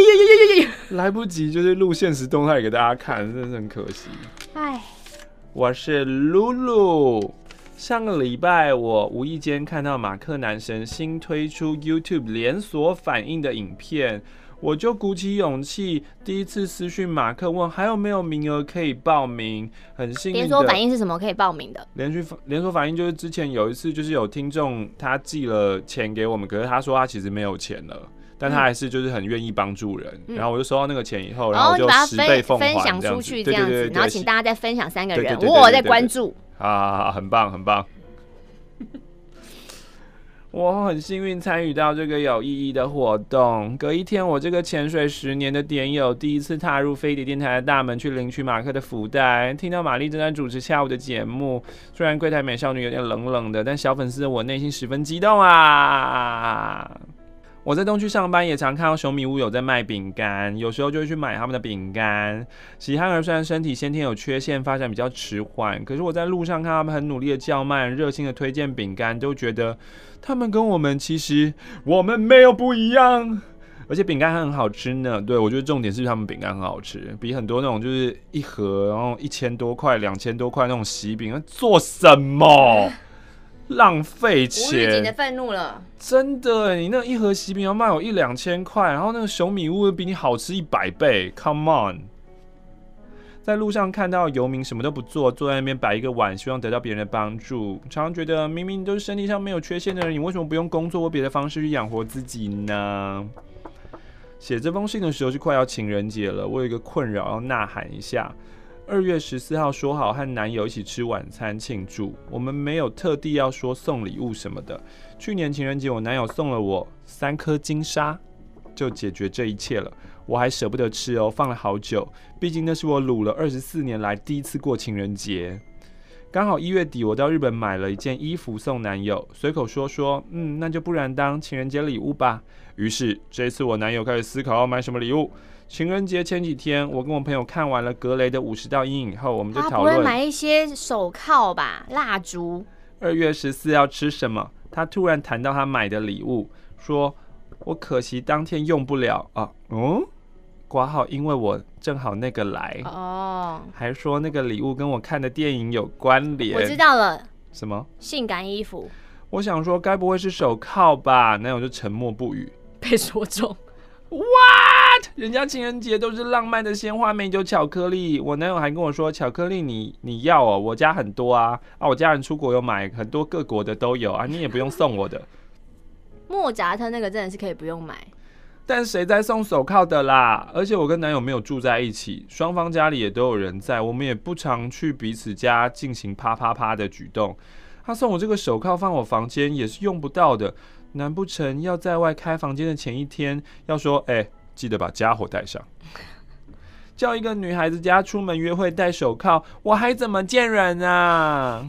来不及就是录现实动态给大家看，真的是很可惜。哎，我是露露。上个礼拜，我无意间看到马克男神新推出 YouTube 连锁反应的影片，我就鼓起勇气，第一次私讯马克问还有没有名额可以报名。很幸运。连锁反应是什么？可以报名的？连续连锁反应就是之前有一次，就是有听众他寄了钱给我们，可是他说他其实没有钱了，但他还是就是很愿意帮助人。嗯、然后我就收到那个钱以后，然后就十倍奉还，分享出去这样子，然后请大家再分享三个人，我在关注。啊，很棒，很棒！我很幸运参与到这个有意义的活动。隔一天，我这个潜水十年的点友第一次踏入飞碟电台的大门，去领取马克的福袋。听到玛丽正在主持下午的节目，虽然柜台美少女有点冷冷的，但小粉丝的我内心十分激动啊！我在东区上班，也常看到熊米屋有在卖饼干，有时候就会去买他们的饼干。喜憨儿虽然身体先天有缺陷，发展比较迟缓，可是我在路上看他们很努力的叫卖，热心的推荐饼干，都觉得他们跟我们其实我们没有不一样，而且饼干还很好吃呢。对，我觉得重点是他们饼干很好吃，比很多那种就是一盒然后一千多块、两千多块那种喜饼，做什么？浪费钱。无的愤怒了，真的，你那一盒喜饼要卖我一两千块，然后那个熊米屋比你好吃一百倍，Come on！在路上看到游民什么都不做，坐在那边摆一个碗，希望得到别人的帮助。常常觉得明明都是身体上没有缺陷的人，你为什么不用工作或别的方式去养活自己呢？写这封信的时候就快要情人节了，我有一个困扰要呐喊一下。二月十四号说好和男友一起吃晚餐庆祝，我们没有特地要说送礼物什么的。去年情人节我男友送了我三颗金沙，就解决这一切了。我还舍不得吃哦，放了好久，毕竟那是我卤了二十四年来第一次过情人节。刚好一月底我到日本买了一件衣服送男友，随口说说，嗯，那就不然当情人节礼物吧。于是这次我男友开始思考要买什么礼物。情人节前几天，我跟我朋友看完了格雷的五十道阴影后，我们就讨论。他不会买一些手铐吧？蜡烛。二月十四要吃什么？他突然谈到他买的礼物，说。我可惜当天用不了啊，嗯，挂号，因为我正好那个来哦，还说那个礼物跟我看的电影有关联。我知道了，什么？性感衣服。我想说，该不会是手铐吧？男友就沉默不语。被说中，What？人家情人节都是浪漫的鲜花、美酒、巧克力。我男友还跟我说，巧克力你你要哦，我家很多啊啊，我家人出国有买很多各国的都有啊，你也不用送我的。莫扎特那个真的是可以不用买，但谁在送手铐的啦？而且我跟男友没有住在一起，双方家里也都有人在，我们也不常去彼此家进行啪啪啪的举动。他送我这个手铐放我房间也是用不到的，难不成要在外开房间的前一天要说，哎、欸，记得把家伙带上？叫一个女孩子家出门约会戴手铐，我还怎么见人啊？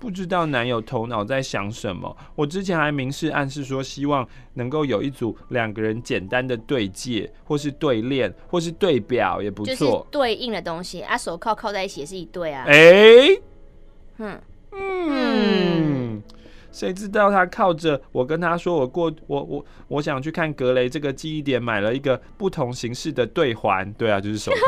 不知道男友头脑在想什么。我之前还明示暗示说，希望能够有一组两个人简单的对戒，或是对链，或是对表也不错。就是对应的东西啊，手铐铐在一起也是一对啊。哎、欸，嗯嗯，谁知道他靠着我跟他说，我过我我我想去看格雷这个记忆点，买了一个不同形式的对环。对啊，就是手铐。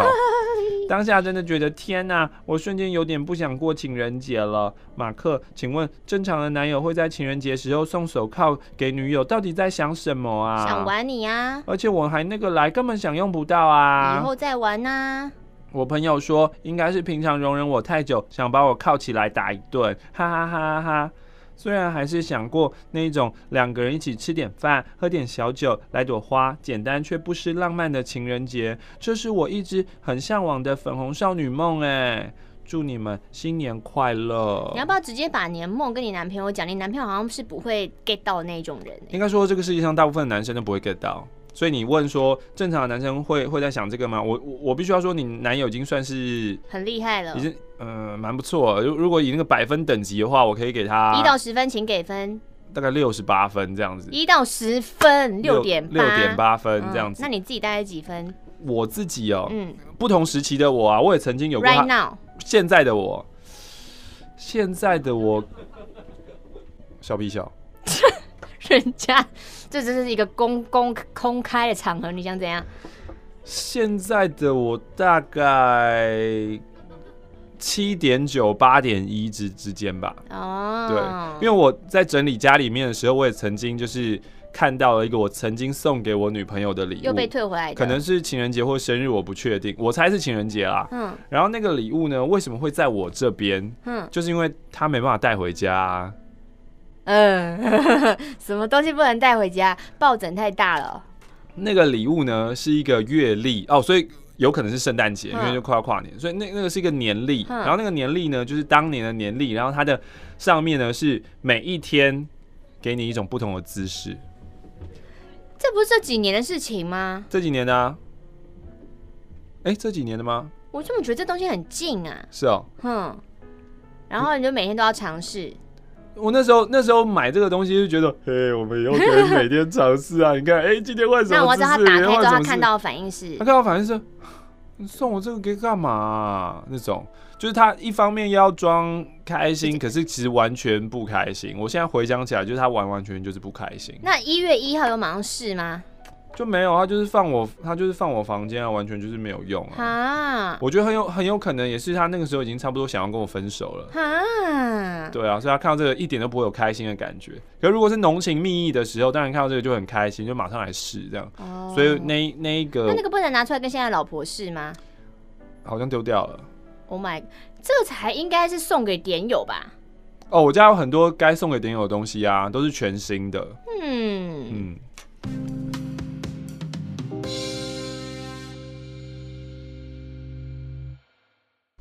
当下真的觉得天哪，我瞬间有点不想过情人节了。马克，请问正常的男友会在情人节时候送手铐给女友，到底在想什么啊？想玩你啊！而且我还那个来，根本想用不到啊！以后再玩啊。我朋友说，应该是平常容忍我太久，想把我铐起来打一顿，哈哈哈哈哈。虽然还是想过那一种两个人一起吃点饭、喝点小酒、来朵花，简单却不失浪漫的情人节，这是我一直很向往的粉红少女梦。哎，祝你们新年快乐！你要不要直接把你的梦跟你男朋友讲？你男朋友好像是不会 get 到的那种人。应该说，这个世界上大部分的男生都不会 get 到。所以你问说，正常的男生会会在想这个吗？我我我必须要说，你男友已经算是很厉害了，已经呃蛮不错。如如果以那个百分等级的话，我可以给他一到十分，请给分，大概六十八分这样子。一到十分，六点六点八分这样子。那你自己大概几分？我自己哦，嗯，不同时期的我啊，我也曾经有过。Right now，现在的我，现在的我，笑屁笑。人家这只是一个公公公开的场合，你想怎样？现在的我大概七点九八点一之之间吧。哦，对，因为我在整理家里面的时候，我也曾经就是看到了一个我曾经送给我女朋友的礼物，又被退回来，可能是情人节或生日，我不确定，我猜是情人节啦。嗯，然后那个礼物呢，为什么会在我这边？嗯，就是因为他没办法带回家啊。嗯，什么东西不能带回家？抱枕太大了。那个礼物呢，是一个月历哦，所以有可能是圣诞节，因为就快要跨年，所以那那个是一个年历。然后那个年历呢，就是当年的年历，然后它的上面呢是每一天给你一种不同的姿势。这不是这几年的事情吗？这几年的啊？哎，这几年的吗？我怎么觉得这东西很近啊？是哦，哼。然后你就每天都要尝试。我那时候那时候买这个东西就觉得，嘿，我们以后可以每天尝试啊！你看，哎、欸，今天换什么？那我知道他打开之后，他看到的反应是，他看到反应是，你送我这个给干嘛、啊？那种就是他一方面要装开心，可是其实完全不开心。我现在回想起来，就是他完完全全就是不开心。那一月一号有马上试吗？就没有，他就是放我，他就是放我房间啊，完全就是没有用啊。我觉得很有很有可能也是他那个时候已经差不多想要跟我分手了。对啊，所以他看到这个一点都不会有开心的感觉。可如果是浓情蜜意的时候，当然看到这个就很开心，就马上来试这样。哦。所以那那一个，那那个不能拿出来跟现在老婆试吗？好像丢掉了。Oh my，这个才应该是送给点友吧？哦，我家有很多该送给点友的东西啊，都是全新的。嗯嗯。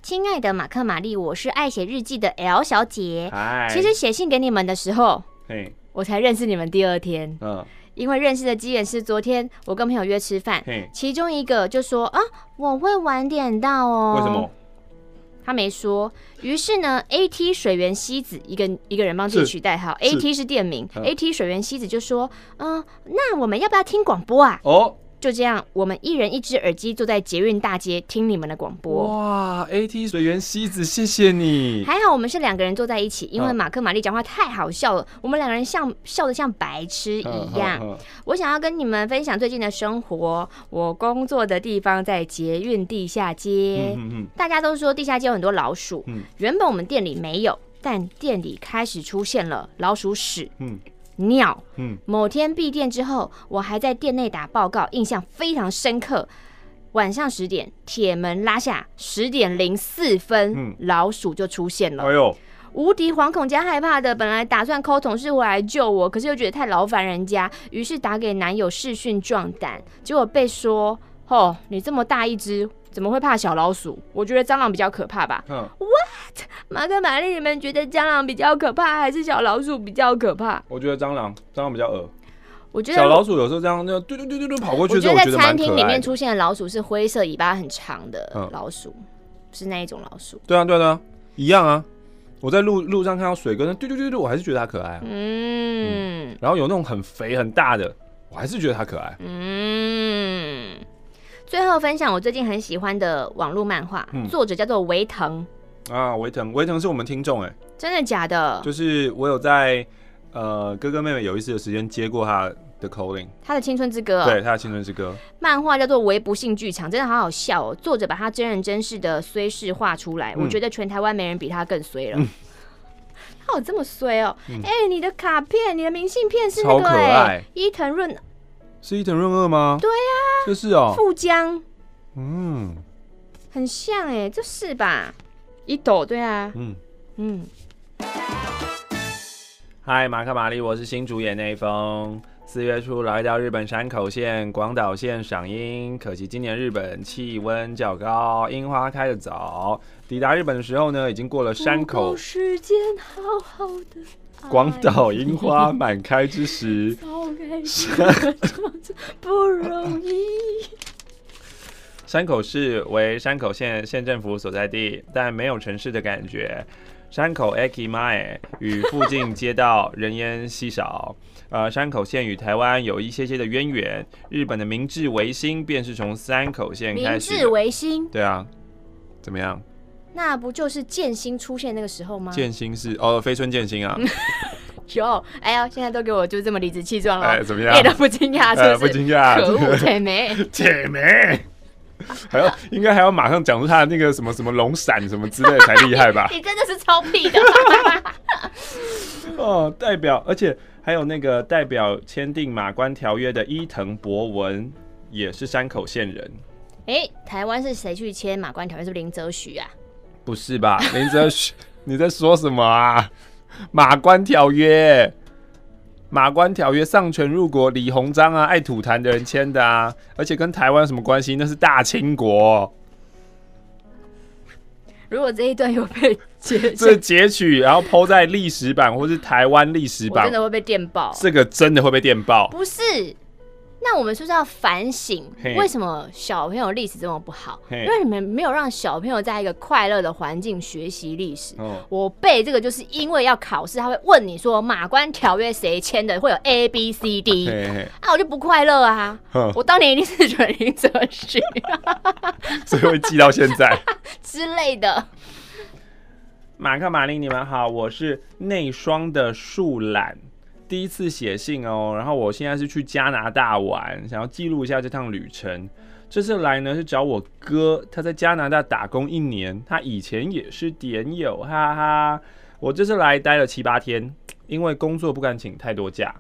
亲爱的马克玛丽，我是爱写日记的 L 小姐。其实写信给你们的时候.我才认识你们第二天。Uh. 因为认识的机缘是昨天我跟朋友约吃饭.其中一个就说啊，我会晚点到哦。为什么？他没说。于是呢，AT 水源西子一个一个人帮自己取代号，AT 是店名，AT 水源西子就说，嗯、呃，那我们要不要听广播啊？哦。Oh. 就这样，我们一人一只耳机，坐在捷运大街听你们的广播。哇，AT 水源西子，谢谢你。还好我们是两个人坐在一起，因为马克玛丽讲话太好笑了，我们两个人像笑得像白痴一样。我想要跟你们分享最近的生活。我工作的地方在捷运地下街，大家都说地下街有很多老鼠。原本我们店里没有，但店里开始出现了老鼠屎。尿。嗯，某天闭店之后，我还在店内打报告，印象非常深刻。晚上十点，铁门拉下，十点零四分，嗯、老鼠就出现了。哎呦，无敌惶恐加害怕的，本来打算 call 同事回来救我，可是又觉得太劳烦人家，于是打给男友视讯壮胆，结果被说：“哦，你这么大一只。”怎么会怕小老鼠？我觉得蟑螂比较可怕吧。嗯。What？马克玛丽，你们觉得蟑螂比较可怕，还是小老鼠比较可怕？我觉得蟑螂，蟑螂比较恶。我觉得小老鼠有时候这样，那嘟嘟嘟嘟嘟跑过去。我觉得在餐厅里面出现的老鼠是灰色、尾巴很长的老鼠，嗯、是那一种老鼠。对啊，对啊，一样啊。我在路路上看到水哥，嘟嘟嘟嘟，我还是觉得它可爱啊。嗯，嗯。然后有那种很肥很大的，我还是觉得它可爱。嗯。最后分享我最近很喜欢的网络漫画，嗯、作者叫做维腾啊，维腾，维腾是我们听众哎，真的假的？就是我有在呃哥哥妹妹有一次的时间接过他的 calling，他的青春之歌，对，他的青春之歌，漫画叫做《微不幸剧场》，真的好好笑哦。作者把他真人真事的衰事画出来，嗯、我觉得全台湾没人比他更衰了。嗯、他有这么衰哦？哎、你的卡片，你的明信片是那个哎，伊藤润。是伊藤润二吗？对呀，这是哦。富江，嗯，很像哎，这是吧？一斗，对啊，嗯嗯。嗨，马克玛丽，我是新主演那一封。四月初来到日本山口县、广岛县赏樱，可惜今年日本气温较高，樱花开得早。抵达日本的时候呢，已经过了山口。时间好好的。广岛樱花满开之时，不容易。山口市为山口县县政府所在地，但没有城市的感觉。山口 Ekimae 与附近街道人烟稀少。呃，山口县与台湾有一些些的渊源。日本的明治维新便是从山口县开始。明治维新？对啊，怎么样？那不就是剑心出现那个时候吗？剑心是哦，飞村剑心啊。有，哎呀，现在都给我就这么理直气壮了，哎，怎么样？一点都不惊讶，是不是？不惊讶，可恶，姐妹，姐妹，还要应该还要马上讲出他的那个什么什么龙闪什么之类才厉害吧？你真的是超屁的。哦，代表，而且还有那个代表签订马关条约的伊藤博文也是山口县人。哎，台湾是谁去签马关条约？是不是林则徐啊？不是吧？林则徐，你在说什么啊？马关条约，马关条约上权入国，李鸿章啊，爱吐痰的人签的啊，而且跟台湾有什么关系？那是大清国。如果这一段有被截，这截取，然后 po 在历史版或是台湾历史版，真的会被电爆。这个真的会被电爆。不是。那我们是不是要反省，为什么小朋友历史这么不好？因为你们没有让小朋友在一个快乐的环境学习历史。我背这个就是因为要考试，他会问你说马关条约谁签的，会有 A B C D，啊，我就不快乐啊！我当年一定是觉得林则徐，所以会记到现在 之类的。马克、玛丽，你们好，我是内双的树懒。第一次写信哦，然后我现在是去加拿大玩，想要记录一下这趟旅程。这次来呢是找我哥，他在加拿大打工一年，他以前也是点友，哈哈。我这次来待了七八天，因为工作不敢请太多假，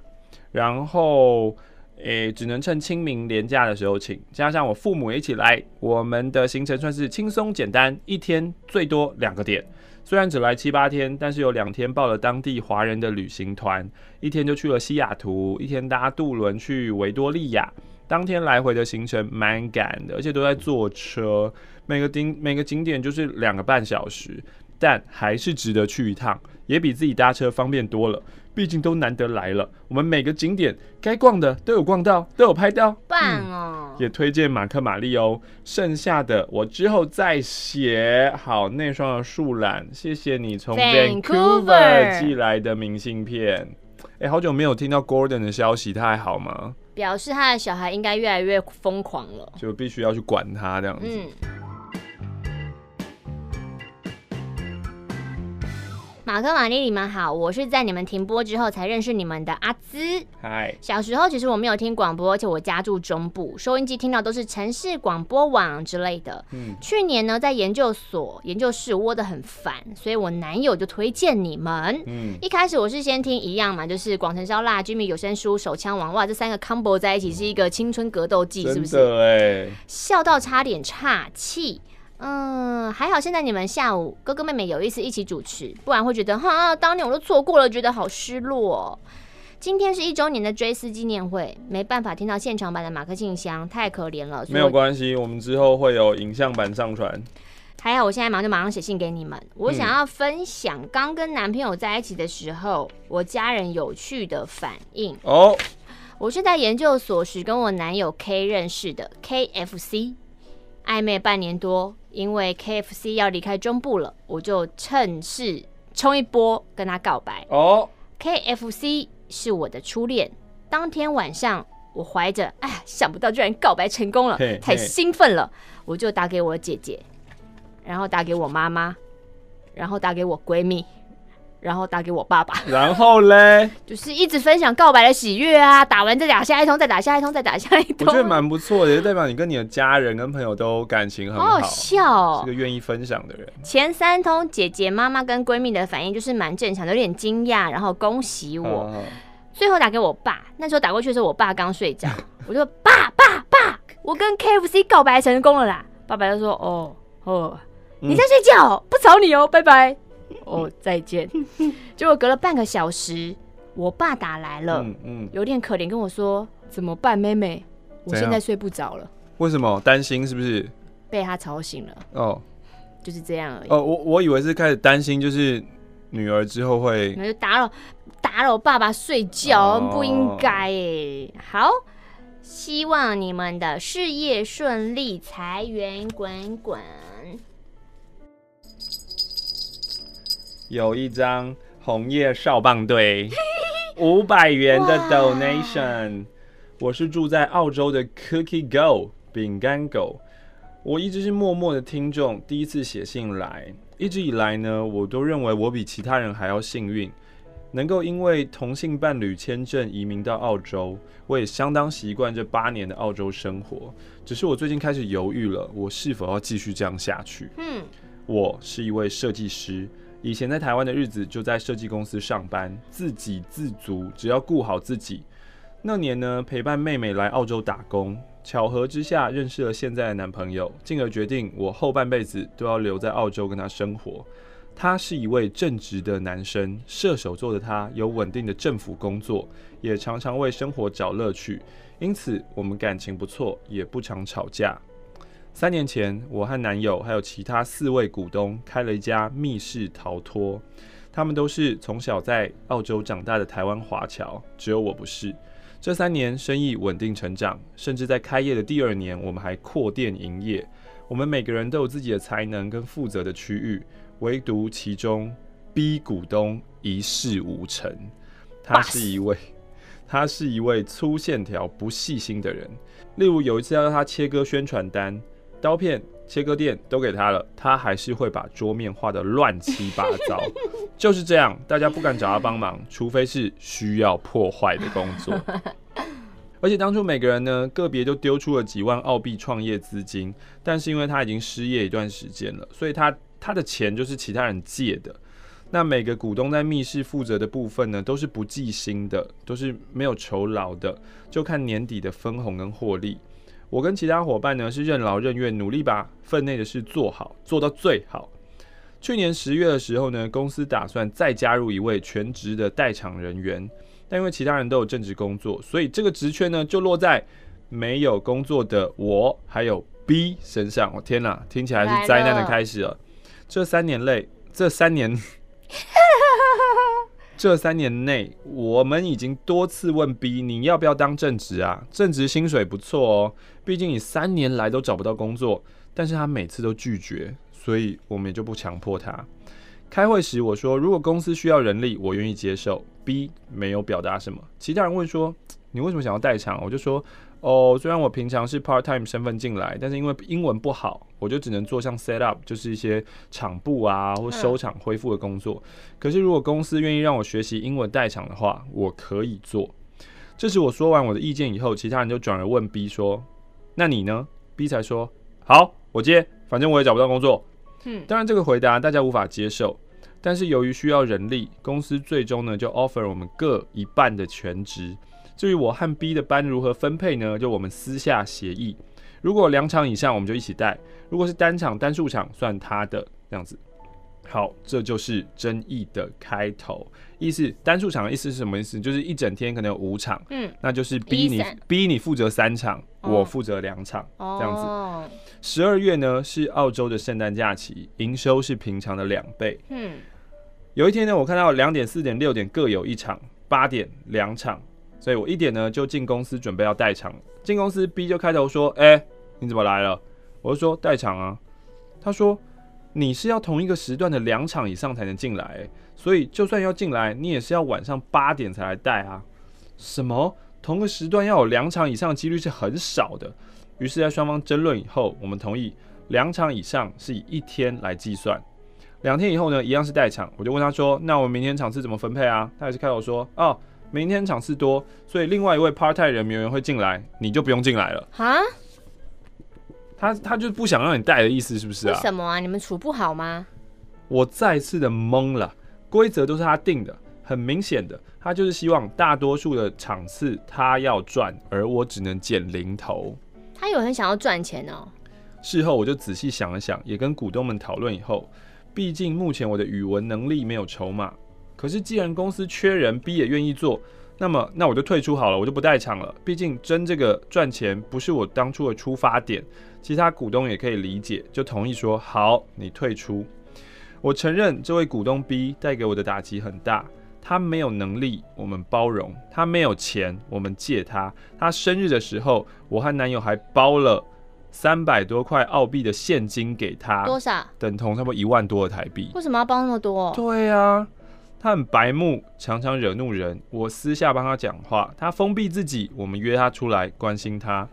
然后。诶，只能趁清明连假的时候请，加上我父母一起来，我们的行程算是轻松简单，一天最多两个点。虽然只来七八天，但是有两天报了当地华人的旅行团，一天就去了西雅图，一天搭渡轮去维多利亚。当天来回的行程蛮赶的，而且都在坐车，每个景每个景点就是两个半小时，但还是值得去一趟，也比自己搭车方便多了。毕竟都难得来了，我们每个景点该逛的都有逛到，都有拍到，棒哦！嗯、也推荐马克玛丽哦。剩下的我之后再写。好，那双的树懒，谢谢你从 Vancouver 寄来的明信片。哎、欸，好久没有听到 Gordon 的消息，他还好吗？表示他的小孩应该越来越疯狂了，就必须要去管他这样子。嗯马克、玛丽，你们好，我是在你们停播之后才认识你们的阿兹。嗨，小时候其实我没有听广播，而且我家住中部，收音机听到都是城市广播网之类的。嗯，去年呢，在研究所研究室窝得很烦，所以我男友就推荐你们。嗯，一开始我是先听一样嘛，就是广城烧腊、Jimmy 有声书、手枪王，哇，这三个 combo 在一起是一个青春格斗技，是不是？对，笑到差点岔气。嗯，还好现在你们下午哥哥妹妹有意思一起主持，不然会觉得哈，当年我都错过了，觉得好失落。今天是一周年的追思纪念会，没办法听到现场版的马克信箱，太可怜了。没有关系，我们之后会有影像版上传。还好我现在马上就马上写信给你们，我想要分享刚跟男朋友在一起的时候，我家人有趣的反应。哦，我是在研究所时跟我男友 K 认识的，KFC。暧昧半年多，因为 KFC 要离开中部了，我就趁势冲一波跟他告白。哦，KFC 是我的初恋。当天晚上，我怀着哎呀，想不到居然告白成功了，太兴奋了，我就打给我姐姐，然后打给我妈妈，然后打给我闺蜜。然后打给我爸爸，然后嘞，就是一直分享告白的喜悦啊！打完再打下一通，再打下一通，再打下一通。我觉得蛮不错的，就代表你跟你的家人跟朋友都感情很好，好，好笑哦，是个愿意分享的人。前三通姐姐、妈妈跟闺蜜的反应就是蛮正常的，有点惊讶，然后恭喜我。好好最后打给我爸，那时候打过去的时候，我爸刚睡着，我就爸爸爸，我跟 KFC 告白成功了啦！爸爸就说哦哦，你在睡觉，嗯、不吵你哦，拜拜。哦，再见。结果隔了半个小时，我爸打来了，嗯嗯，有点可怜，跟我说怎么办，妹妹，我现在睡不着了。为什么？担心是不是？被他吵醒了。哦，就是这样而已。哦，我我以为是开始担心，就是女儿之后会，那就打扰打扰爸爸睡觉，哦、不应该哎。好，希望你们的事业顺利，财源滚滚。有一张红叶少棒队 五百元的 donation，我是住在澳洲的 Cookie Go 饼干狗，我一直是默默的听众，第一次写信来，一直以来呢，我都认为我比其他人还要幸运，能够因为同性伴侣签证移民到澳洲，我也相当习惯这八年的澳洲生活，只是我最近开始犹豫了，我是否要继续这样下去？嗯，我是一位设计师。以前在台湾的日子，就在设计公司上班，自给自足，只要顾好自己。那年呢，陪伴妹妹来澳洲打工，巧合之下认识了现在的男朋友，进而决定我后半辈子都要留在澳洲跟他生活。他是一位正直的男生，射手座的他有稳定的政府工作，也常常为生活找乐趣，因此我们感情不错，也不常吵架。三年前，我和男友还有其他四位股东开了一家密室逃脱。他们都是从小在澳洲长大的台湾华侨，只有我不是。这三年生意稳定成长，甚至在开业的第二年，我们还扩店营业。我们每个人都有自己的才能跟负责的区域，唯独其中 B 股东一事无成。他是一位，他是一位粗线条、不细心的人。例如有一次要他切割宣传单。刀片、切割垫都给他了，他还是会把桌面画得乱七八糟。就是这样，大家不敢找他帮忙，除非是需要破坏的工作。而且当初每个人呢，个别就丢出了几万澳币创业资金，但是因为他已经失业一段时间了，所以他他的钱就是其他人借的。那每个股东在密室负责的部分呢，都是不计薪的，都是没有酬劳的，就看年底的分红跟获利。我跟其他伙伴呢是任劳任怨，努力把分内的事做好，做到最好。去年十月的时候呢，公司打算再加入一位全职的代场人员。但因为其他人都有正职工作，所以这个职缺呢就落在没有工作的我还有 B 身上。我天哪，听起来是灾难的开始了。这三年内，这三年，这三年内，我们已经多次问 B 你要不要当正职啊？正职薪水不错哦，毕竟你三年来都找不到工作。但是他每次都拒绝，所以我们也就不强迫他。开会时我说，如果公司需要人力，我愿意接受。B 没有表达什么。其他人问说，你为什么想要代场？我就说，哦，虽然我平常是 part time 身份进来，但是因为英文不好，我就只能做像 set up，就是一些场部啊或收场恢复的工作。可是如果公司愿意让我学习英文代场的话，我可以做。这时我说完我的意见以后，其他人就转而问 B 说，那你呢？B 才说，好，我接，反正我也找不到工作。嗯，当然这个回答大家无法接受。但是由于需要人力，公司最终呢就 offer 我们各一半的全职。至于我和 B 的班如何分配呢？就我们私下协议。如果两场以上，我们就一起带；如果是单场单数场，算他的这样子。好，这就是争议的开头。意思单数场的意思是什么意思？就是一整天可能有五场，嗯，那就是逼你逼你负责三场，哦、我负责两场，这样子。十二月呢是澳洲的圣诞假期，营收是平常的两倍。嗯，有一天呢，我看到两点、四点、六点各有一场，八点两场，所以我一点呢就进公司准备要代场。进公司 B 就开头说：“哎、欸，你怎么来了？”我就说：“代场啊。”他说。你是要同一个时段的两场以上才能进来，所以就算要进来，你也是要晚上八点才来带啊。什么？同个时段要有两场以上的几率是很少的。于是，在双方争论以后，我们同意两场以上是以一天来计算。两天以后呢，一样是代场。我就问他说：“那我们明天场次怎么分配啊？”他还是开口说：“哦，明天场次多，所以另外一位 part time 人员会进来，你就不用进来了。”哈？他他就不想让你带的意思是不是啊？为什么啊？你们处不好吗？我再次的懵了，规则都是他定的，很明显的，他就是希望大多数的场次他要赚，而我只能捡零头。他有很想要赚钱哦。事后我就仔细想了想，也跟股东们讨论以后，毕竟目前我的语文能力没有筹码，可是既然公司缺人，B 也愿意做。那么，那我就退出好了，我就不代场了。毕竟争这个赚钱不是我当初的出发点，其他股东也可以理解，就同意说好，你退出。我承认这位股东 B 带给我的打击很大，他没有能力，我们包容；他没有钱，我们借他。他生日的时候，我和男友还包了三百多块澳币的现金给他，多少？等同差不多一万多的台币。为什么要包那么多？对啊。他很白目，常常惹怒人。我私下帮他讲话，他封闭自己。我们约他出来关心他。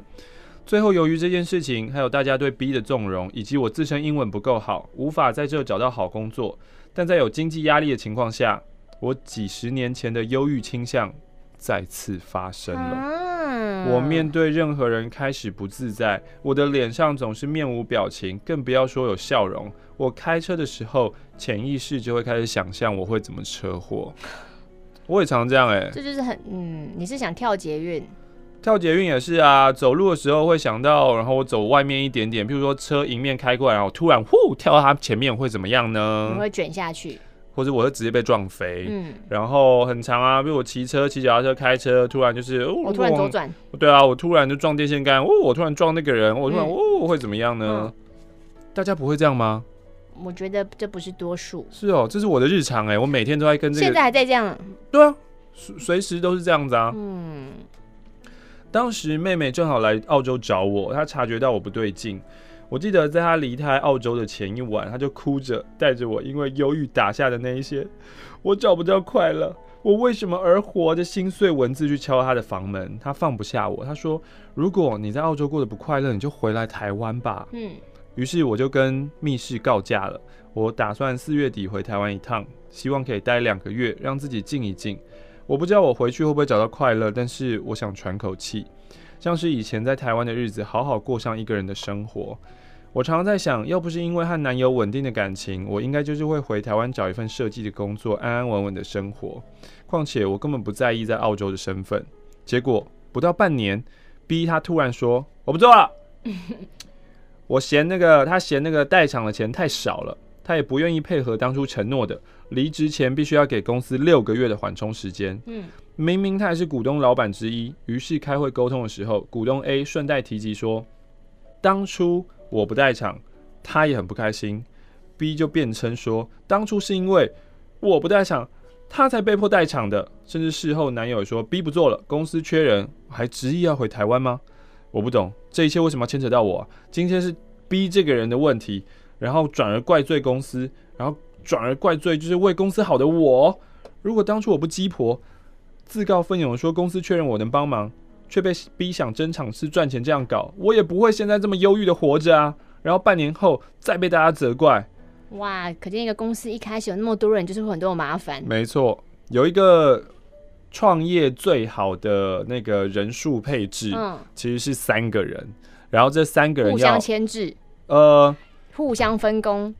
最后，由于这件事情，还有大家对 B 的纵容，以及我自身英文不够好，无法在这找到好工作。但在有经济压力的情况下，我几十年前的忧郁倾向再次发生了。我面对任何人开始不自在，我的脸上总是面无表情，更不要说有笑容。我开车的时候，潜意识就会开始想象我会怎么车祸。我也常这样哎、欸，这就是很嗯，你是想跳捷运？跳捷运也是啊，走路的时候会想到，然后我走外面一点点，譬如说车迎面开过来，然后突然呼跳到他前面会怎么样呢？你会卷下去。或者我会直接被撞飞，嗯，然后很长啊，比如我骑车、骑脚踏车、开车，突然就是，哦、我突然左转，对啊，我突然就撞电线杆，哦，我突然撞那个人，我突然，嗯、哦，会怎么样呢？嗯、大家不会这样吗？我觉得这不是多数，是哦，这是我的日常哎，我每天都在跟这个，现在还在这样，对啊，随随时都是这样子啊，嗯，当时妹妹正好来澳洲找我，她察觉到我不对劲。我记得在她离开澳洲的前一晚，她就哭着带着我，因为忧郁打下的那一些，我找不到快乐，我为什么而活的心碎文字去敲她的房门。她放不下我，她说：“如果你在澳洲过得不快乐，你就回来台湾吧。”嗯，于是我就跟密室告假了。我打算四月底回台湾一趟，希望可以待两个月，让自己静一静。我不知道我回去会不会找到快乐，但是我想喘口气，像是以前在台湾的日子，好好过上一个人的生活。我常常在想，要不是因为和男友稳定的感情，我应该就是会回台湾找一份设计的工作，安安稳稳的生活。况且我根本不在意在澳洲的身份。结果不到半年，B 他突然说我不做了，我嫌那个他嫌那个代偿的钱太少了。他也不愿意配合当初承诺的离职前必须要给公司六个月的缓冲时间。嗯，明明他也是股东老板之一。于是开会沟通的时候，股东 A 顺带提及说，当初我不代场，他也很不开心。B 就辩称说，当初是因为我不代场，他才被迫代场的。甚至事后男友说，B 不做了，公司缺人，还执意要回台湾吗？我不懂这一切为什么要牵扯到我啊？今天是逼这个人的问题。然后转而怪罪公司，然后转而怪罪就是为公司好的我。如果当初我不鸡婆，自告奋勇说公司确认我能帮忙，却被逼想争场次赚钱这样搞，我也不会现在这么忧郁的活着啊。然后半年后再被大家责怪，哇！可见一个公司一开始有那么多人，就是会很多麻烦。没错，有一个创业最好的那个人数配置，嗯，其实是三个人，然后这三个人要互相牵制，呃。互相分工，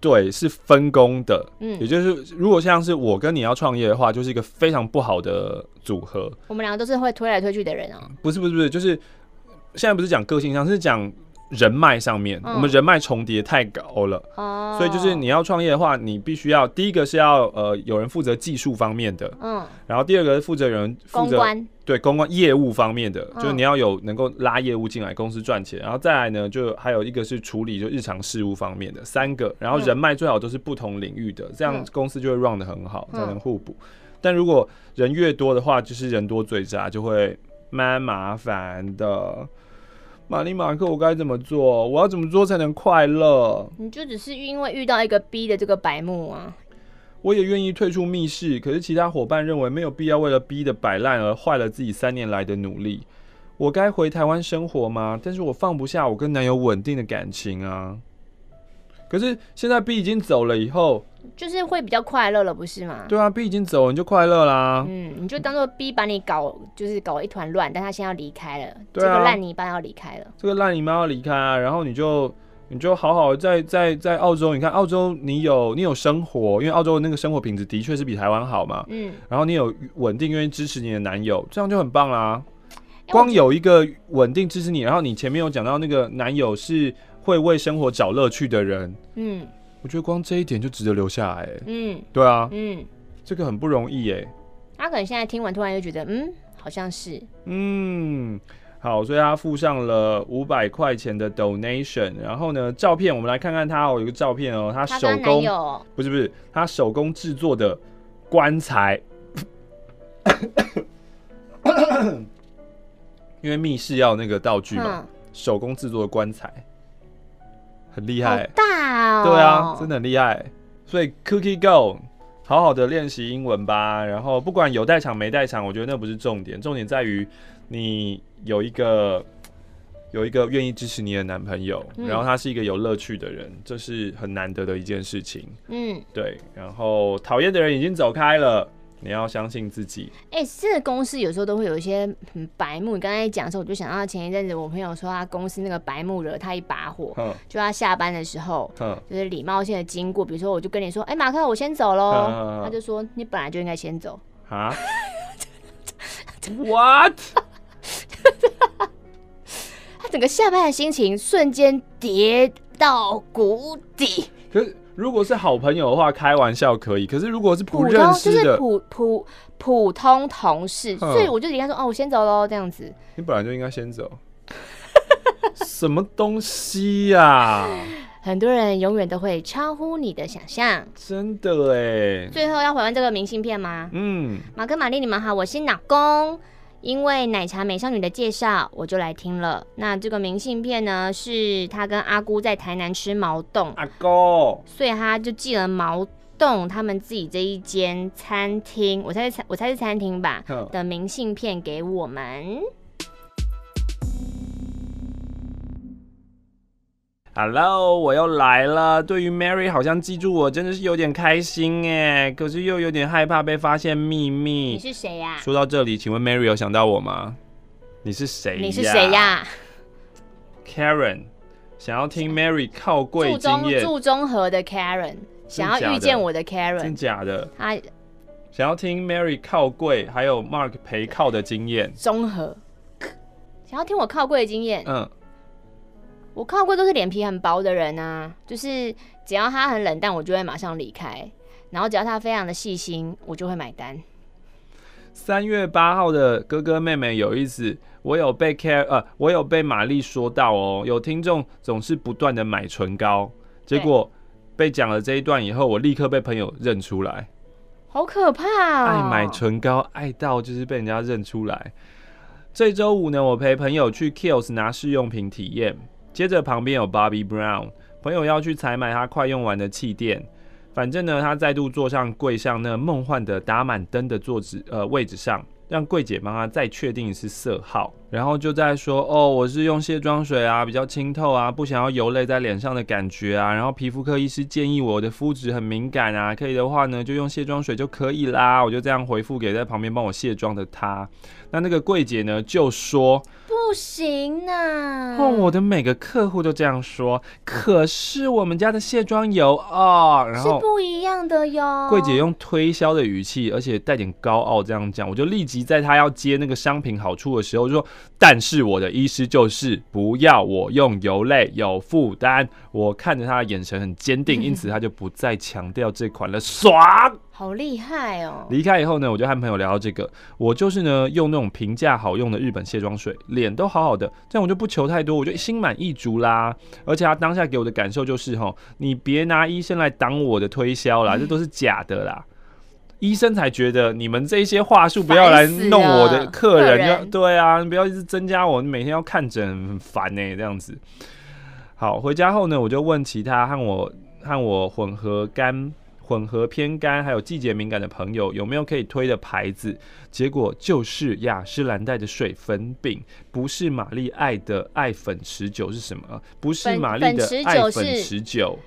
对，是分工的。嗯，也就是如果像是我跟你要创业的话，就是一个非常不好的组合。我们两个都是会推来推去的人哦。不是不是不是，就是现在不是讲个性上，是讲。人脉上面，嗯、我们人脉重叠太高了，哦，所以就是你要创业的话，你必须要第一个是要呃有人负责技术方面的，嗯，然后第二个是负责人负责公，对公关业务方面的，嗯、就是你要有能够拉业务进来公司赚钱，然后再来呢，就还有一个是处理就日常事务方面的三个，然后人脉最好都是不同领域的，嗯、这样公司就会 run 得很好，才能互补。嗯、但如果人越多的话，就是人多嘴杂，就会蛮麻烦的。马尼马克，我该怎么做？我要怎么做才能快乐？你就只是因为遇到一个 B 的这个白目啊！我也愿意退出密室，可是其他伙伴认为没有必要为了 B 的摆烂而坏了自己三年来的努力。我该回台湾生活吗？但是我放不下我跟男友稳定的感情啊！可是现在 B 已经走了以后。就是会比较快乐了，不是吗？对啊，B 已经走了，你就快乐啦。嗯，你就当做 B 把你搞，就是搞一团乱，但他现在要离开了，对啊、这个烂泥巴要离开了。这个烂泥巴要离开啊，然后你就你就好好在在在澳洲，你看澳洲你有你有生活，因为澳洲的那个生活品质的确是比台湾好嘛。嗯，然后你有稳定愿意支持你的男友，这样就很棒啦。光有一个稳定支持你，然后你前面有讲到那个男友是会为生活找乐趣的人，嗯。我觉得光这一点就值得留下来。嗯，对啊，嗯，这个很不容易耶。他可能现在听完，突然又觉得，嗯，好像是。嗯，好，所以他附上了五百块钱的 donation。然后呢，照片我们来看看他哦，有个照片哦，他手工不是不是，他手工制作的棺材。因为密室要那个道具嘛，嗯、手工制作的棺材。很厉害，大哦！对啊，真的很厉害。所以 Cookie Go，好好的练习英文吧。然后不管有带场没带场，我觉得那不是重点，重点在于你有一个有一个愿意支持你的男朋友，嗯、然后他是一个有乐趣的人，这是很难得的一件事情。嗯，对。然后讨厌的人已经走开了。你要相信自己。哎、欸，这个公司有时候都会有一些很白目。你刚才讲的时候，我就想到前一阵子我朋友说，他公司那个白目惹他一把火。嗯、就他下班的时候，嗯、就是礼貌性的经过，比如说我就跟你说，哎、欸，马克，我先走喽。嗯、他就说，你本来就应该先走。啊？What？他整个下班的心情瞬间跌到谷底。如果是好朋友的话，开玩笑可以。可是如果是不认识的，普通就是普普普通同事，嗯、所以我就应该说：“哦，我先走喽。”这样子。你本来就应该先走。什么东西呀、啊？很多人永远都会超乎你的想象。真的哎。最后要回完这个明信片吗？嗯。马克、玛丽，你们好，我是老公。因为奶茶美少女的介绍，我就来听了。那这个明信片呢，是他跟阿姑在台南吃毛洞，阿姑，所以他就寄了毛洞他们自己这一间餐厅，我猜是餐，我猜是餐厅吧的明信片给我们。Hello，我又来了。对于 Mary 好像记住我，真的是有点开心哎，可是又有点害怕被发现秘密。你是谁呀？说到这里，请问 Mary 有想到我吗？你是谁？你是谁呀？Karen，想要听 Mary 靠柜经验。住中和的 Karen，想要遇见我的 Karen，真假的？他想要听 Mary 靠柜，还有 Mark 陪靠的经验。中和，想要听我靠柜的经验。嗯。我靠过都是脸皮很薄的人啊，就是只要他很冷淡，我就会马上离开；然后只要他非常的细心，我就会买单。三月八号的哥哥妹妹有意思，我有被 care 呃，我有被玛丽说到哦，有听众总是不断的买唇膏，结果被讲了这一段以后，我立刻被朋友认出来，好可怕哦！爱买唇膏爱到就是被人家认出来。这周五呢，我陪朋友去 Kiehl's 拿试用品体验。接着旁边有 Bobbi Brown，朋友要去采买他快用完的气垫，反正呢，他再度坐上柜上那梦幻的打满灯的座子呃位置上，让柜姐帮他再确定一次色号，然后就在说哦，我是用卸妆水啊，比较清透啊，不想要油泪在脸上的感觉啊，然后皮肤科医师建议我的肤质很敏感啊，可以的话呢就用卸妆水就可以啦，我就这样回复给在旁边帮我卸妆的他，那那个柜姐呢就说。不行呐！哦，我的每个客户都这样说，可是我们家的卸妆油哦，然后是不一样的哟。柜姐用推销的语气，而且带点高傲这样讲，我就立即在她要接那个商品好处的时候就说，但是我的医师就是不要我用油类，有负担。我看着她的眼神很坚定，因此她就不再强调这款了，爽。好厉害哦！离开以后呢，我就和朋友聊到这个，我就是呢用那种平价好用的日本卸妆水，脸都好好的，这样我就不求太多，我就心满意足啦。而且他当下给我的感受就是，吼，你别拿医生来挡我的推销啦，这都是假的啦。医生才觉得你们这些话术不要来弄我的客人，客人对啊，你不要一直增加我，你每天要看诊很烦呢，这样子。好，回家后呢，我就问其他和我和我混合干。混合偏干还有季节敏感的朋友有没有可以推的牌子？结果就是雅诗兰黛的水粉饼，不是玛丽爱的爱粉持久是什么？不是玛丽的爱粉持久。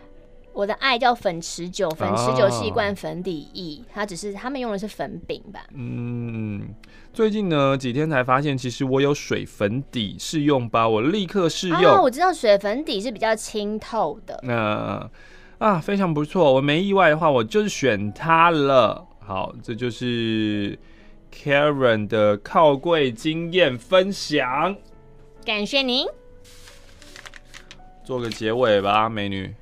我的爱叫粉持久，粉持久是一罐粉底液，它只是他们用的是粉饼吧？嗯，最近呢几天才发现，其实我有水粉底试用包，我立刻试用。哦，我知道水粉底是比较清透的。那、呃。啊，非常不错！我没意外的话，我就是选它了。好，这就是 Karen 的靠柜经验分享。感谢您。做个结尾吧，美女。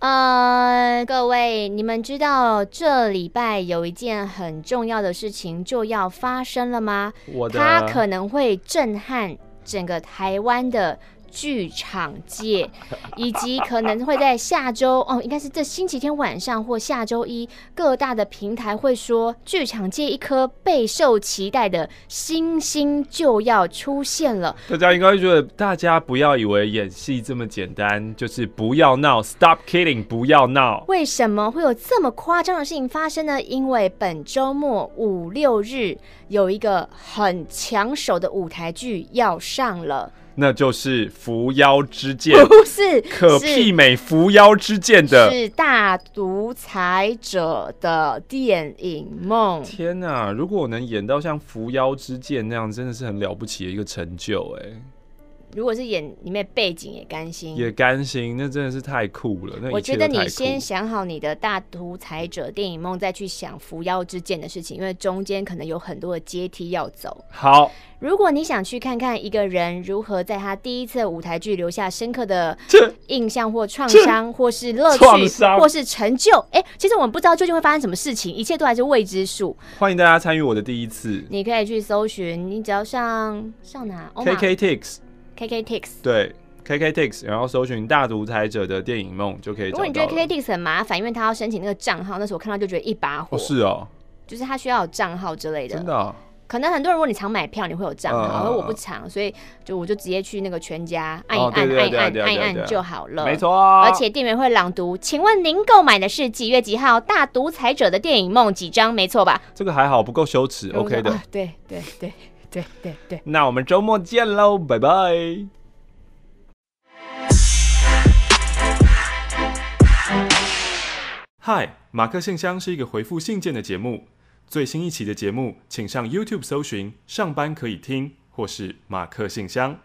呃，各位，你们知道这礼拜有一件很重要的事情就要发生了吗？我的。它可能会震撼整个台湾的。剧场界，以及可能会在下周哦，应该是这星期天晚上或下周一，各大的平台会说，剧场界一颗备受期待的星星就要出现了。大家应该会觉得，大家不要以为演戏这么简单，就是不要闹，Stop kidding，不要闹。为什么会有这么夸张的事情发生呢？因为本周末五六日有一个很抢手的舞台剧要上了。那就是《扶妖之剑》，不是可媲美《扶妖之剑》的，是大独裁者的电影梦。天哪！如果我能演到像《扶妖之剑》那样，真的是很了不起的一个成就哎。如果是演里面背景也甘心，也甘心，那真的是太酷了。那我觉得你先想好你的大独裁者电影梦，再去想扶妖之剑的事情，因为中间可能有很多的阶梯要走。好，如果你想去看看一个人如何在他第一次舞台剧留下深刻的印象或创伤，或是乐趣，或是成就，哎、欸，其实我们不知道究竟会发生什么事情，一切都还是未知数。欢迎大家参与我的第一次，你可以去搜寻，你只要上上哪？KKTix。KKTix 对，KKTix，然后搜寻大独裁者的电影梦就可以。如果你觉得 KKTix 很麻烦，因为他要申请那个账号，那时候我看到就觉得一把火。哦，是哦，就是他需要有账号之类的。真的、哦？可能很多人，如果你常买票，你会有账。而我不常，所以就我就直接去那个全家按一按、按一按、按一按就好了。没错。而且店员会朗读，请问您购买的是几月几号《大独裁者的电影梦》几张？没错吧？这个还好，不够羞耻，OK 的。对对对对对对。那我们周末见喽，拜拜。嗨，马克信箱是一个回复信件的节目。最新一期的节目，请上 YouTube 搜寻“上班可以听”或是“马克信箱”。